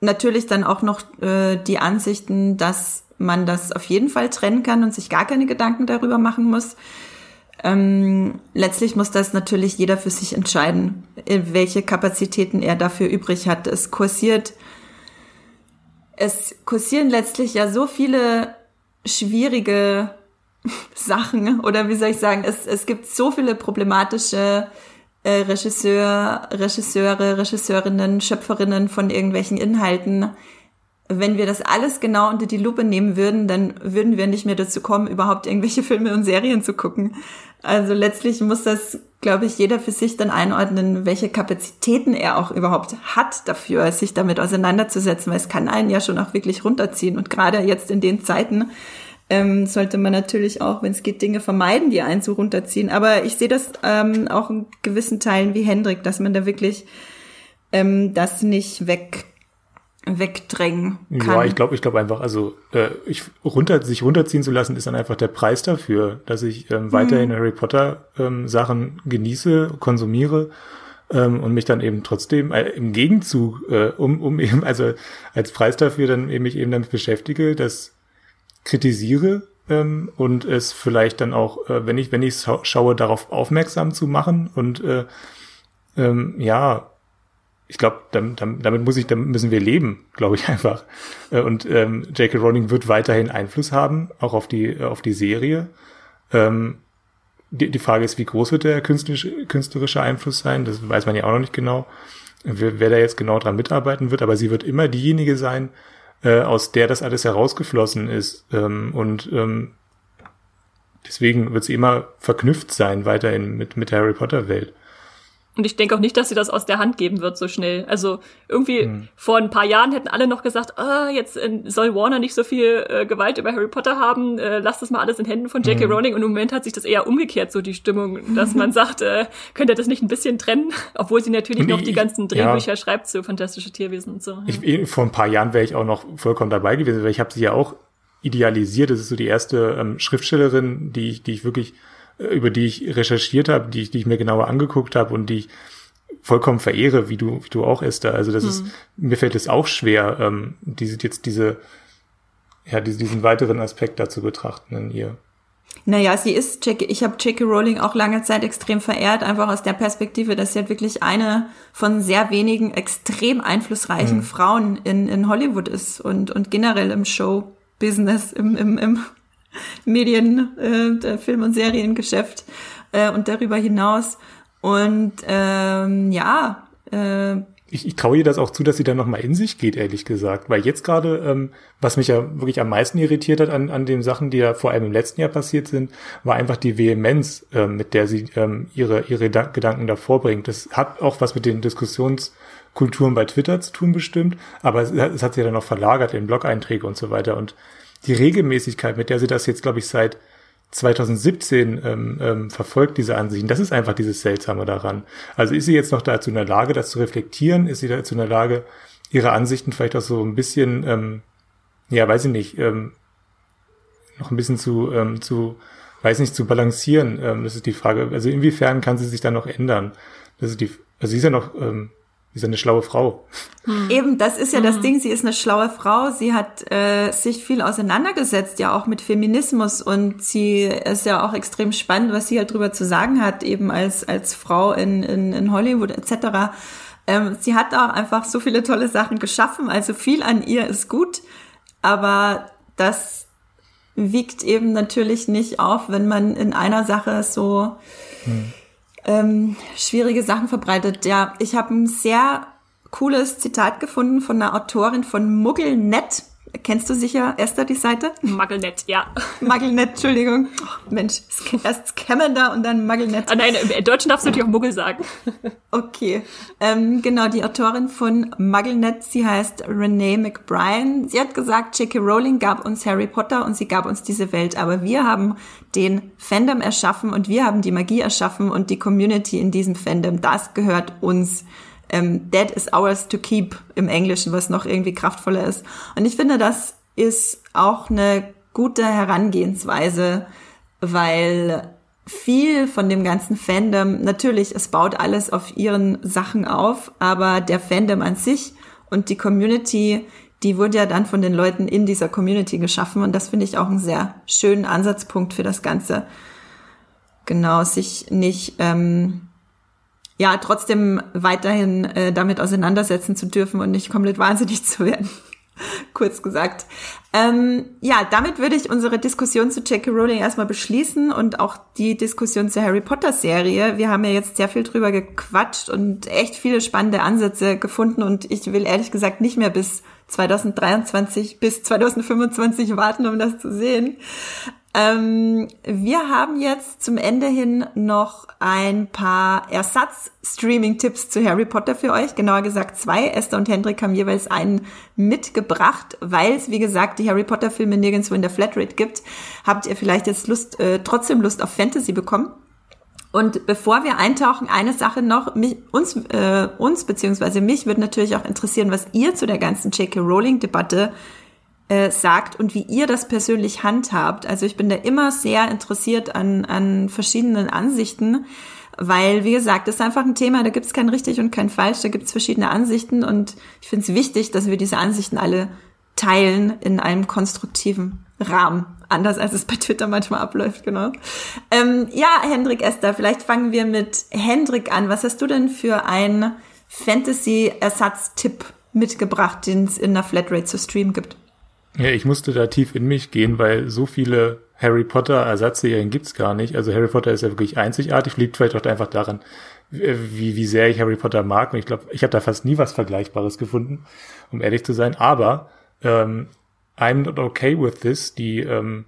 Speaker 1: natürlich dann auch noch äh, die Ansichten, dass man das auf jeden Fall trennen kann und sich gar keine Gedanken darüber machen muss. Ähm, letztlich muss das natürlich jeder für sich entscheiden, welche Kapazitäten er dafür übrig hat. Es kursiert, es kursieren letztlich ja so viele schwierige Sachen oder wie soll ich sagen, es, es gibt so viele problematische äh, Regisseur, Regisseure, Regisseurinnen, Schöpferinnen von irgendwelchen Inhalten. Wenn wir das alles genau unter die Lupe nehmen würden, dann würden wir nicht mehr dazu kommen, überhaupt irgendwelche Filme und Serien zu gucken. Also letztlich muss das, glaube ich, jeder für sich dann einordnen, welche Kapazitäten er auch überhaupt hat dafür, sich damit auseinanderzusetzen, weil es kann einen ja schon auch wirklich runterziehen. Und gerade jetzt in den Zeiten, ähm, sollte man natürlich auch, wenn es geht, Dinge vermeiden, die einen so runterziehen. Aber ich sehe das ähm, auch in gewissen Teilen wie Hendrik, dass man da wirklich ähm, das nicht weg wegdrängen kann.
Speaker 3: Ja, ich glaube, ich glaube einfach, also äh, ich runter, sich runterziehen zu lassen, ist dann einfach der Preis dafür, dass ich ähm, weiterhin hm. Harry Potter ähm, Sachen genieße, konsumiere ähm, und mich dann eben trotzdem äh, im Gegenzug, äh, um, um eben, also als Preis dafür dann eben mich eben damit beschäftige, dass kritisiere ähm, und es vielleicht dann auch, äh, wenn ich wenn ich schaue, darauf aufmerksam zu machen und äh, ähm, ja, ich glaube, damit, damit muss ich, damit müssen wir leben, glaube ich einfach. Äh, und ähm, J.K. Rowling wird weiterhin Einfluss haben, auch auf die auf die Serie. Ähm, die, die Frage ist, wie groß wird der künstlerische, künstlerische Einfluss sein? Das weiß man ja auch noch nicht genau, wer, wer da jetzt genau dran mitarbeiten wird. Aber sie wird immer diejenige sein, äh, aus der das alles herausgeflossen ist. Ähm, und ähm, deswegen wird sie immer verknüpft sein weiterhin mit, mit der Harry Potter Welt.
Speaker 2: Und ich denke auch nicht, dass sie das aus der Hand geben wird so schnell. Also irgendwie hm. vor ein paar Jahren hätten alle noch gesagt, ah, jetzt äh, soll Warner nicht so viel äh, Gewalt über Harry Potter haben, äh, lasst das mal alles in Händen von J.K. Hm. Rowling. Und im Moment hat sich das eher umgekehrt, so die Stimmung, dass man sagt, äh, könnt ihr das nicht ein bisschen trennen? Obwohl sie natürlich und noch die ganzen Drehbücher ja. schreibt zu Fantastische Tierwesen und so. Ja.
Speaker 3: Ich, vor ein paar Jahren wäre ich auch noch vollkommen dabei gewesen, weil ich habe sie ja auch idealisiert. Das ist so die erste ähm, Schriftstellerin, die ich, die ich wirklich über die ich recherchiert habe, die, die ich mir genauer angeguckt habe und die ich vollkommen verehre, wie du, wie du auch, Esther. Also das mhm. ist, mir fällt es auch schwer, ähm, diese, jetzt diese, ja, diese, diesen weiteren Aspekt da zu betrachten in ihr.
Speaker 1: Naja, sie ist, Jackie, ich habe J.K. Rowling auch lange Zeit extrem verehrt, einfach aus der Perspektive, dass sie halt wirklich eine von sehr wenigen extrem einflussreichen mhm. Frauen in, in Hollywood ist und, und generell im Show-Business, im, im, im Medien, äh, Film- und Seriengeschäft äh, und darüber hinaus. Und ähm, ja, äh,
Speaker 3: ich, ich traue ihr das auch zu, dass sie dann nochmal in sich geht, ehrlich gesagt. Weil jetzt gerade, ähm, was mich ja wirklich am meisten irritiert hat an, an den Sachen, die ja vor allem im letzten Jahr passiert sind, war einfach die Vehemenz, ähm, mit der sie ähm, ihre, ihre Gedanken da vorbringt. Das hat auch was mit den Diskussionskulturen bei Twitter zu tun bestimmt, aber es, hat sie dann noch verlagert in Blog-Einträge und so weiter. Und die Regelmäßigkeit, mit der sie das jetzt, glaube ich, seit 2017 ähm, ähm, verfolgt diese Ansichten. Das ist einfach dieses Seltsame daran. Also ist sie jetzt noch dazu in der Lage, das zu reflektieren? Ist sie dazu in der Lage, ihre Ansichten vielleicht auch so ein bisschen, ähm, ja, weiß ich nicht, ähm, noch ein bisschen zu, ähm, zu, weiß nicht, zu balancieren? Ähm, das ist die Frage. Also inwiefern kann sie sich dann noch ändern? Das ist die, also sie ist ja noch ähm, ist eine schlaue Frau.
Speaker 1: Hm. Eben, das ist ja das hm. Ding. Sie ist eine schlaue Frau. Sie hat äh, sich viel auseinandergesetzt, ja auch mit Feminismus und sie ist ja auch extrem spannend, was sie halt drüber zu sagen hat, eben als als Frau in in, in Hollywood etc. Ähm, sie hat auch einfach so viele tolle Sachen geschaffen. Also viel an ihr ist gut, aber das wiegt eben natürlich nicht auf, wenn man in einer Sache so hm ähm, schwierige Sachen verbreitet. Ja, ich habe ein sehr cooles Zitat gefunden von einer Autorin von Muggelnet. Kennst du sicher, Esther, die Seite?
Speaker 2: Mugglenet, ja.
Speaker 1: Mugglenet, Entschuldigung. Oh, Mensch, erst Scamander und dann Mugglenet.
Speaker 2: Ah, nein, im Deutschen darfst du natürlich auch Muggel sagen.
Speaker 1: Okay, ähm, genau, die Autorin von Mugglenet, sie heißt Renee McBrien. Sie hat gesagt, J.K. Rowling gab uns Harry Potter und sie gab uns diese Welt, aber wir haben den Fandom erschaffen und wir haben die Magie erschaffen und die Community in diesem Fandom, das gehört uns ähm, That is ours to keep im Englischen, was noch irgendwie kraftvoller ist. Und ich finde, das ist auch eine gute Herangehensweise, weil viel von dem ganzen Fandom, natürlich, es baut alles auf ihren Sachen auf, aber der Fandom an sich und die Community, die wurde ja dann von den Leuten in dieser Community geschaffen und das finde ich auch einen sehr schönen Ansatzpunkt für das Ganze. Genau, sich nicht ähm, ja trotzdem weiterhin äh, damit auseinandersetzen zu dürfen und nicht komplett wahnsinnig zu werden. Kurz gesagt. Ähm, ja, damit würde ich unsere Diskussion zu Jackie Rowling erstmal beschließen und auch die Diskussion zur Harry Potter Serie. Wir haben ja jetzt sehr viel drüber gequatscht und echt viele spannende Ansätze gefunden und ich will ehrlich gesagt nicht mehr bis 2023 bis 2025 warten, um das zu sehen. Ähm, wir haben jetzt zum Ende hin noch ein paar Ersatz-Streaming-Tipps zu Harry Potter für euch. Genauer gesagt zwei. Esther und Hendrik haben jeweils einen mitgebracht, weil es, wie gesagt, die Harry Potter-Filme nirgendwo in der Flatrate gibt. Habt ihr vielleicht jetzt Lust, äh, trotzdem Lust auf Fantasy bekommen? Und bevor wir eintauchen, eine Sache noch, mich, uns, äh, uns beziehungsweise mich würde natürlich auch interessieren, was ihr zu der ganzen J.K. Rowling-Debatte äh, sagt und wie ihr das persönlich handhabt. Also ich bin da immer sehr interessiert an, an verschiedenen Ansichten, weil, wie gesagt, das ist einfach ein Thema, da gibt es kein richtig und kein falsch, da gibt es verschiedene Ansichten und ich finde es wichtig, dass wir diese Ansichten alle teilen in einem konstruktiven Rahmen. Anders als es bei Twitter manchmal abläuft, genau. Ähm, ja, Hendrik Esther, vielleicht fangen wir mit Hendrik an. Was hast du denn für einen Fantasy-Ersatztipp mitgebracht, den es in der Flatrate zu streamen gibt?
Speaker 3: Ja, ich musste da tief in mich gehen, weil so viele Harry Potter Ersatzserien gibt's gar nicht. Also Harry Potter ist ja wirklich einzigartig, liegt vielleicht auch einfach daran, wie, wie sehr ich Harry Potter mag. Und ich glaube, ich habe da fast nie was Vergleichbares gefunden, um ehrlich zu sein. Aber ähm, I'm not okay with this, die ähm,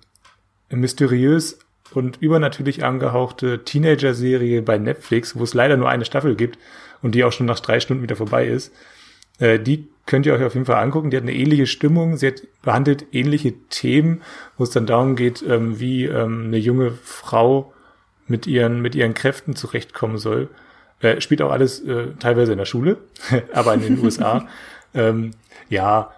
Speaker 3: mysteriös und übernatürlich angehauchte Teenager-Serie bei Netflix, wo es leider nur eine Staffel gibt und die auch schon nach drei Stunden wieder vorbei ist, äh, die könnt ihr euch auf jeden Fall angucken. Die hat eine ähnliche Stimmung, sie hat behandelt ähnliche Themen, wo es dann darum geht, ähm, wie ähm, eine junge Frau mit ihren, mit ihren Kräften zurechtkommen soll. Äh, spielt auch alles äh, teilweise in der Schule, aber in den USA. ähm, ja,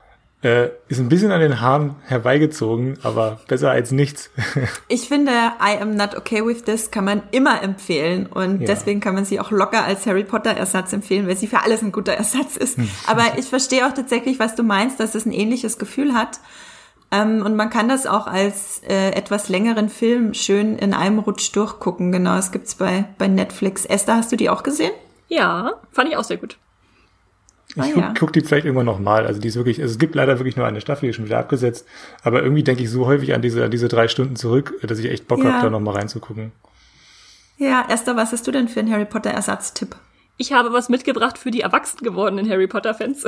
Speaker 3: äh, ist ein bisschen an den Haaren herbeigezogen, aber besser als nichts.
Speaker 1: ich finde, I am not okay with this kann man immer empfehlen und ja. deswegen kann man sie auch locker als Harry Potter Ersatz empfehlen, weil sie für alles ein guter Ersatz ist. Hm. aber ich verstehe auch tatsächlich, was du meinst, dass es ein ähnliches Gefühl hat. Ähm, und man kann das auch als äh, etwas längeren Film schön in einem Rutsch durchgucken. Genau, es gibt's bei, bei Netflix. Esther, hast du die auch gesehen?
Speaker 2: Ja, fand ich auch sehr gut.
Speaker 3: Ich ah, guck, ja. guck die vielleicht irgendwann nochmal. Also die ist wirklich, also es gibt leider wirklich nur eine Staffel, die ist schon wieder abgesetzt. Aber irgendwie denke ich so häufig an diese, an diese drei Stunden zurück, dass ich echt Bock ja. habe, da nochmal reinzugucken.
Speaker 1: Ja, Esther, was hast du denn für einen Harry Potter Ersatztipp?
Speaker 2: Ich habe was mitgebracht für die erwachsen gewordenen Harry Potter Fans.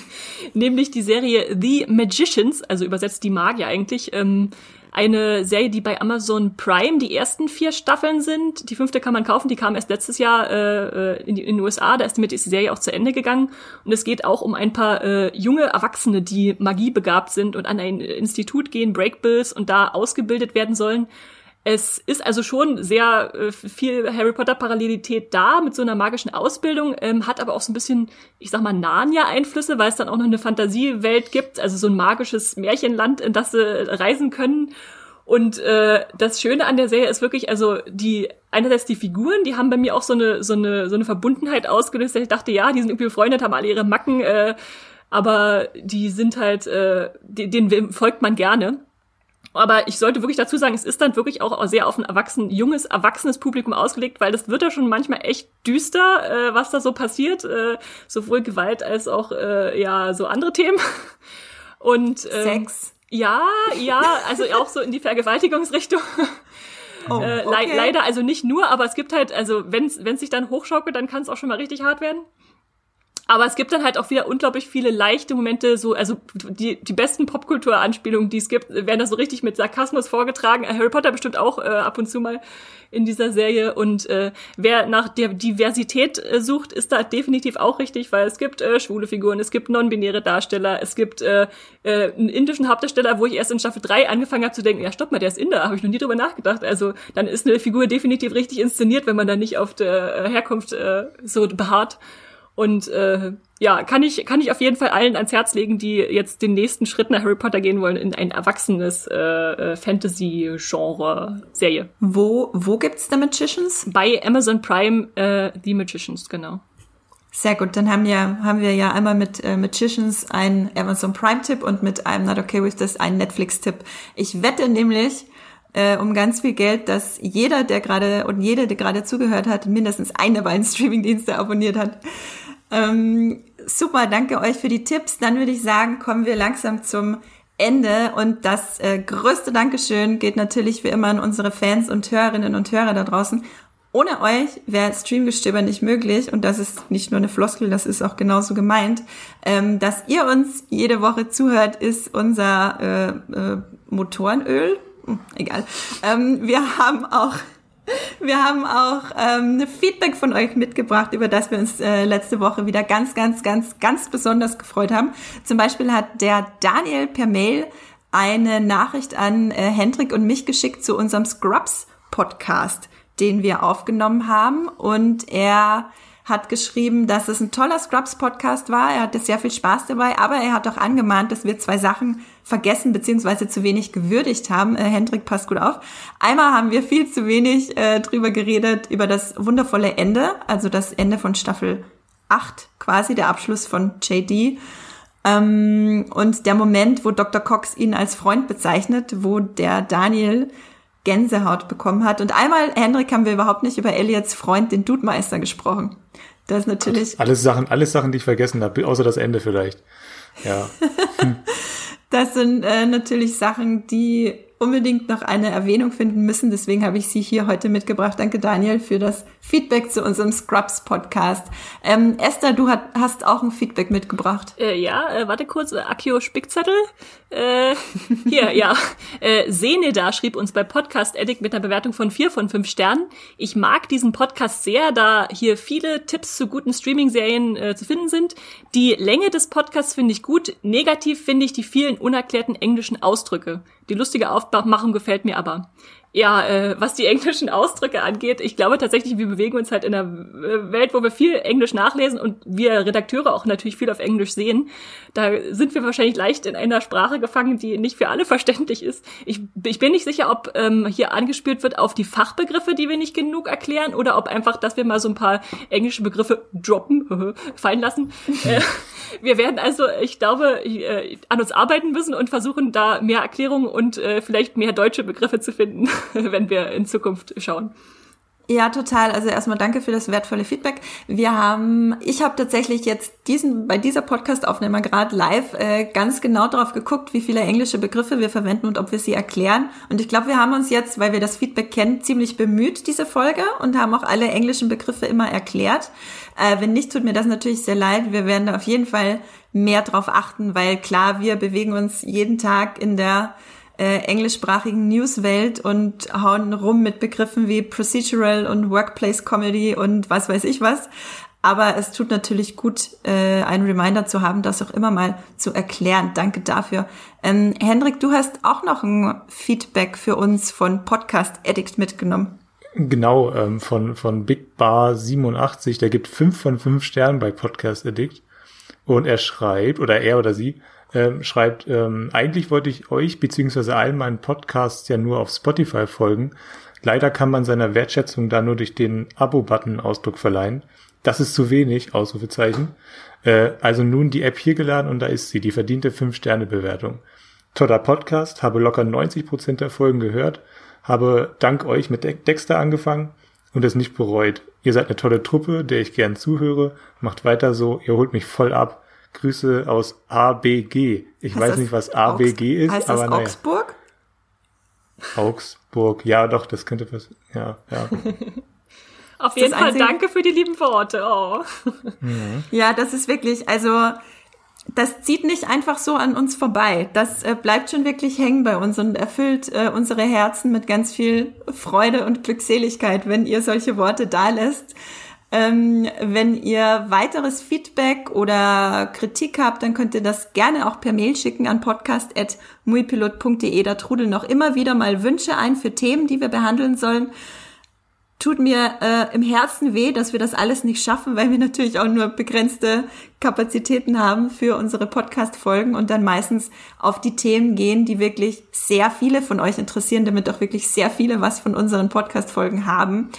Speaker 2: Nämlich die Serie The Magicians, also übersetzt die Magier eigentlich. Ähm, eine Serie, die bei Amazon Prime die ersten vier Staffeln sind. Die fünfte kann man kaufen, die kam erst letztes Jahr äh, äh in, die, in den USA, da ist damit die Serie auch zu Ende gegangen. Und es geht auch um ein paar äh, junge Erwachsene, die magiebegabt sind und an ein Institut gehen, Breakbills, und da ausgebildet werden sollen. Es ist also schon sehr äh, viel Harry Potter Parallelität da mit so einer magischen Ausbildung, ähm, hat aber auch so ein bisschen, ich sag mal, Narnia-Einflüsse, weil es dann auch noch eine Fantasiewelt gibt, also so ein magisches Märchenland, in das sie reisen können. Und äh, das Schöne an der Serie ist wirklich, also die einerseits die Figuren, die haben bei mir auch so eine so eine so eine Verbundenheit ausgelöst. Ich dachte, ja, die sind irgendwie befreundet, haben alle ihre Macken, äh, aber die sind halt, äh, denen folgt man gerne. Aber ich sollte wirklich dazu sagen, es ist dann wirklich auch sehr auf ein erwachsen, junges, erwachsenes Publikum ausgelegt, weil das wird ja schon manchmal echt düster, äh, was da so passiert, äh, sowohl Gewalt als auch äh, ja so andere Themen. Und
Speaker 1: ähm, Sex.
Speaker 2: Ja, ja, also auch so in die Vergewaltigungsrichtung. Oh, äh, okay. le leider also nicht nur, aber es gibt halt, also wenn es sich dann hochschaukelt, dann kann es auch schon mal richtig hart werden. Aber es gibt dann halt auch wieder unglaublich viele leichte Momente, so, also die, die besten Popkultur-Anspielungen, die es gibt, werden da so richtig mit Sarkasmus vorgetragen. Harry Potter bestimmt auch äh, ab und zu mal in dieser Serie. Und äh, wer nach der Diversität äh, sucht, ist da definitiv auch richtig, weil es gibt äh, schwule Figuren, es gibt non-binäre Darsteller, es gibt äh, äh, einen indischen Hauptdarsteller, wo ich erst in Staffel 3 angefangen habe zu denken, ja stopp mal, der ist Inder, habe ich noch nie drüber nachgedacht. Also dann ist eine Figur definitiv richtig inszeniert, wenn man da nicht auf der äh, Herkunft äh, so beharrt. Und äh, ja, kann ich, kann ich auf jeden Fall allen ans Herz legen, die jetzt den nächsten Schritt nach Harry Potter gehen wollen in ein erwachsenes äh, äh, Fantasy-Genre-Serie.
Speaker 1: Wo, wo gibt's The Magicians?
Speaker 2: Bei Amazon Prime äh, The Magicians, genau.
Speaker 1: Sehr gut, dann haben, ja, haben wir ja einmal mit äh, Magicians einen Amazon Prime-Tipp und mit I'm Not Okay With This einen Netflix-Tipp. Ich wette nämlich, äh, um ganz viel Geld, dass jeder, der gerade und jede, der gerade zugehört hat, mindestens eine beiden Streaming-Dienste abonniert hat. Ähm, super, danke euch für die Tipps. Dann würde ich sagen, kommen wir langsam zum Ende. Und das äh, größte Dankeschön geht natürlich wie immer an unsere Fans und Hörerinnen und Hörer da draußen. Ohne euch wäre Streamgestöber nicht möglich und das ist nicht nur eine Floskel, das ist auch genauso gemeint. Ähm, dass ihr uns jede Woche zuhört, ist unser äh, äh, Motorenöl. Hm, egal. Ähm, wir haben auch wir haben auch ähm, Feedback von euch mitgebracht, über das wir uns äh, letzte Woche wieder ganz, ganz, ganz, ganz besonders gefreut haben. Zum Beispiel hat der Daniel per Mail eine Nachricht an äh, Hendrik und mich geschickt zu unserem Scrubs Podcast, den wir aufgenommen haben. Und er hat geschrieben, dass es ein toller Scrubs-Podcast war. Er hatte sehr viel Spaß dabei, aber er hat auch angemahnt, dass wir zwei Sachen vergessen bzw. zu wenig gewürdigt haben. Äh, Hendrik, passt gut auf. Einmal haben wir viel zu wenig äh, drüber geredet, über das wundervolle Ende, also das Ende von Staffel 8 quasi, der Abschluss von JD. Ähm, und der Moment, wo Dr. Cox ihn als Freund bezeichnet, wo der Daniel Gänsehaut bekommen hat. Und einmal, Hendrik, haben wir überhaupt nicht über Elliots Freund, den Dudemeister, gesprochen. Das ist natürlich.
Speaker 3: Alles Sachen, alles Sachen, die ich vergessen habe, außer das Ende vielleicht. Ja.
Speaker 1: das sind äh, natürlich Sachen, die unbedingt noch eine Erwähnung finden müssen. Deswegen habe ich sie hier heute mitgebracht. Danke, Daniel, für das Feedback zu unserem Scrubs-Podcast. Ähm, Esther, du hat, hast auch ein Feedback mitgebracht.
Speaker 2: Äh, ja, äh, warte kurz, äh, Akio Spickzettel. Äh, hier, ja. Äh, Seneda schrieb uns bei Podcast Edit mit einer Bewertung von vier von fünf Sternen. Ich mag diesen Podcast sehr, da hier viele Tipps zu guten Streaming-Serien äh, zu finden sind. Die Länge des Podcasts finde ich gut. Negativ finde ich die vielen unerklärten englischen Ausdrücke. Die lustige Aufmachung gefällt mir aber. Ja, äh, was die englischen Ausdrücke angeht, ich glaube tatsächlich, wir bewegen uns halt in einer Welt, wo wir viel Englisch nachlesen und wir Redakteure auch natürlich viel auf Englisch sehen. Da sind wir wahrscheinlich leicht in einer Sprache gefangen, die nicht für alle verständlich ist. Ich, ich bin nicht sicher, ob ähm, hier angespielt wird auf die Fachbegriffe, die wir nicht genug erklären, oder ob einfach, dass wir mal so ein paar englische Begriffe droppen, fallen lassen. äh, wir werden also, ich glaube, äh, an uns arbeiten müssen und versuchen, da mehr Erklärungen und äh, vielleicht mehr deutsche Begriffe zu finden. wenn wir in Zukunft schauen.
Speaker 1: Ja, total. Also erstmal danke für das wertvolle Feedback. Wir haben, ich habe tatsächlich jetzt diesen bei dieser Podcast-Aufnahme gerade live äh, ganz genau drauf geguckt, wie viele englische Begriffe wir verwenden und ob wir sie erklären. Und ich glaube, wir haben uns jetzt, weil wir das Feedback kennen, ziemlich bemüht diese Folge und haben auch alle englischen Begriffe immer erklärt. Äh, wenn nicht, tut mir das natürlich sehr leid. Wir werden da auf jeden Fall mehr drauf achten, weil klar, wir bewegen uns jeden Tag in der äh, englischsprachigen Newswelt und hauen rum mit Begriffen wie Procedural und Workplace Comedy und was weiß ich was. Aber es tut natürlich gut, äh, einen Reminder zu haben, das auch immer mal zu erklären. Danke dafür. Ähm, Hendrik, du hast auch noch ein Feedback für uns von Podcast Addict mitgenommen.
Speaker 3: Genau, ähm, von, von Big Bar 87. Der gibt fünf von fünf Sternen bei Podcast Addict. Und er schreibt, oder er oder sie, ähm, schreibt, ähm, eigentlich wollte ich euch beziehungsweise allen meinen Podcasts ja nur auf Spotify folgen. Leider kann man seiner Wertschätzung da nur durch den Abo-Button Ausdruck verleihen. Das ist zu wenig, Ausrufezeichen. Äh, also nun die App hier geladen und da ist sie, die verdiente 5-Sterne-Bewertung. Toller Podcast, habe locker 90 Prozent der Folgen gehört, habe dank euch mit Dexter angefangen und es nicht bereut. Ihr seid eine tolle Truppe, der ich gern zuhöre. Macht weiter so, ihr holt mich voll ab. Grüße aus ABG. Ich heißt weiß nicht, was ABG ist,
Speaker 1: heißt
Speaker 3: aber
Speaker 1: das
Speaker 3: naja.
Speaker 1: Augsburg?
Speaker 3: Augsburg, ja, doch, das könnte was, ja, ja.
Speaker 2: Auf jeden Fall Einzige. danke für die lieben Worte. Oh.
Speaker 1: Ja, das ist wirklich, also das zieht nicht einfach so an uns vorbei. Das äh, bleibt schon wirklich hängen bei uns und erfüllt äh, unsere Herzen mit ganz viel Freude und Glückseligkeit, wenn ihr solche Worte da lässt. Ähm, wenn ihr weiteres Feedback oder Kritik habt, dann könnt ihr das gerne auch per Mail schicken an podcast.muipilot.de. Da trudeln noch immer wieder mal Wünsche ein für Themen, die wir behandeln sollen tut mir äh, im Herzen weh, dass wir das alles nicht schaffen, weil wir natürlich auch nur begrenzte Kapazitäten haben für unsere Podcast-Folgen und dann meistens auf die Themen gehen, die wirklich sehr viele von euch interessieren, damit auch wirklich sehr viele was von unseren Podcast-Folgen haben.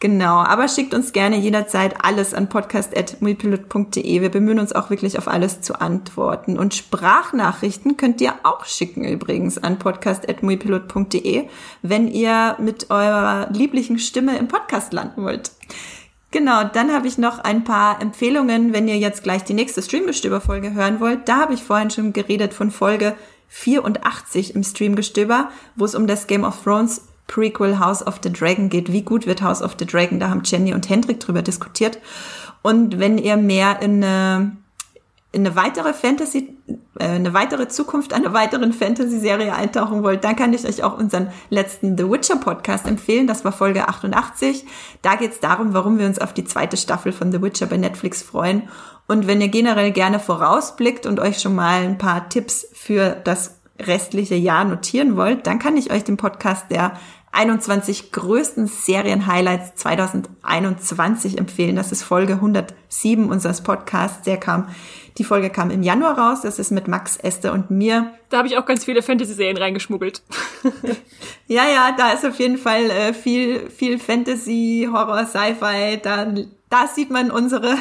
Speaker 1: Genau, aber schickt uns gerne jederzeit alles an podcast.mulpilot.de. Wir bemühen uns auch wirklich auf alles zu antworten. Und Sprachnachrichten könnt ihr auch schicken übrigens an podcast.mulpilot.de, wenn ihr mit eurer lieblichen Stimme im Podcast landen wollt. Genau, dann habe ich noch ein paar Empfehlungen, wenn ihr jetzt gleich die nächste Streamgestöber-Folge hören wollt. Da habe ich vorhin schon geredet von Folge 84 im Streamgestöber, wo es um das Game of Thrones Prequel House of the Dragon geht. Wie gut wird House of the Dragon? Da haben Jenny und Hendrik drüber diskutiert. Und wenn ihr mehr in eine, in eine weitere Fantasy, äh, eine weitere Zukunft einer weiteren Fantasy-Serie eintauchen wollt, dann kann ich euch auch unseren letzten The Witcher Podcast empfehlen. Das war Folge 88. Da geht es darum, warum wir uns auf die zweite Staffel von The Witcher bei Netflix freuen. Und wenn ihr generell gerne vorausblickt und euch schon mal ein paar Tipps für das restliche Jahr notieren wollt, dann kann ich euch den Podcast der 21 größten Serien-Highlights 2021 empfehlen. Das ist Folge 107 unseres Podcasts. Der kam, die Folge kam im Januar raus. Das ist mit Max, Esther und mir.
Speaker 2: Da habe ich auch ganz viele Fantasy-Serien reingeschmuggelt.
Speaker 1: ja, ja, da ist auf jeden Fall äh, viel, viel Fantasy, Horror, Sci-Fi. Da, da sieht man unsere,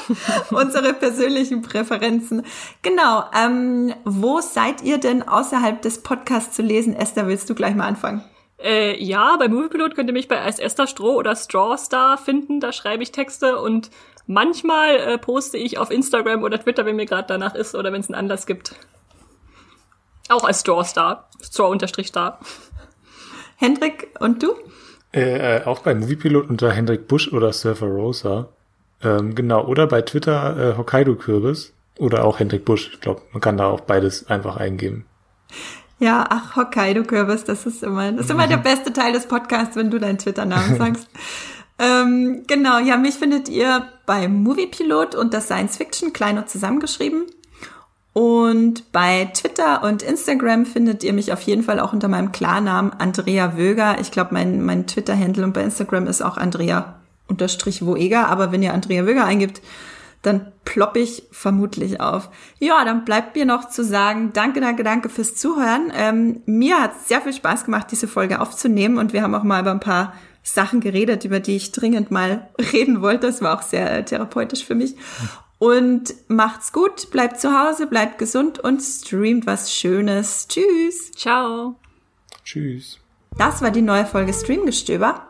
Speaker 1: unsere persönlichen Präferenzen. Genau. Ähm, wo seid ihr denn außerhalb des Podcasts zu lesen? Esther, willst du gleich mal anfangen?
Speaker 2: Äh, ja, bei Moviepilot könnt ihr mich bei als Esther Stroh oder Strawstar finden. Da schreibe ich Texte und manchmal äh, poste ich auf Instagram oder Twitter, wenn mir gerade danach ist oder wenn es einen Anlass gibt. Auch als Strawstar. Straw-Star.
Speaker 1: Hendrik, und du?
Speaker 3: Äh, äh, auch bei Moviepilot unter Hendrik Busch oder Surfer Rosa. Ähm, genau, oder bei Twitter äh, Hokkaido Kürbis oder auch Hendrik Busch. Ich glaube, man kann da auch beides einfach eingeben.
Speaker 1: Ja, ach, Hokkaido-Kürbis, das ist immer, das ist immer der beste Teil des Podcasts, wenn du deinen Twitter-Namen sagst. ähm, genau, ja, mich findet ihr bei Moviepilot und das Science Fiction, klein und zusammengeschrieben. Und bei Twitter und Instagram findet ihr mich auf jeden Fall auch unter meinem Klarnamen Andrea Wöger. Ich glaube, mein, mein Twitter-Handle und bei Instagram ist auch Andrea unterstrich Woeger. Aber wenn ihr Andrea Wöger eingibt, dann plopp ich vermutlich auf. Ja, dann bleibt mir noch zu sagen, danke, danke, danke fürs Zuhören. Ähm, mir hat sehr viel Spaß gemacht, diese Folge aufzunehmen und wir haben auch mal über ein paar Sachen geredet, über die ich dringend mal reden wollte. Das war auch sehr äh, therapeutisch für mich. Und macht's gut, bleibt zu Hause, bleibt gesund und streamt was Schönes. Tschüss.
Speaker 2: Ciao.
Speaker 3: Tschüss.
Speaker 1: Das war die neue Folge Streamgestöber.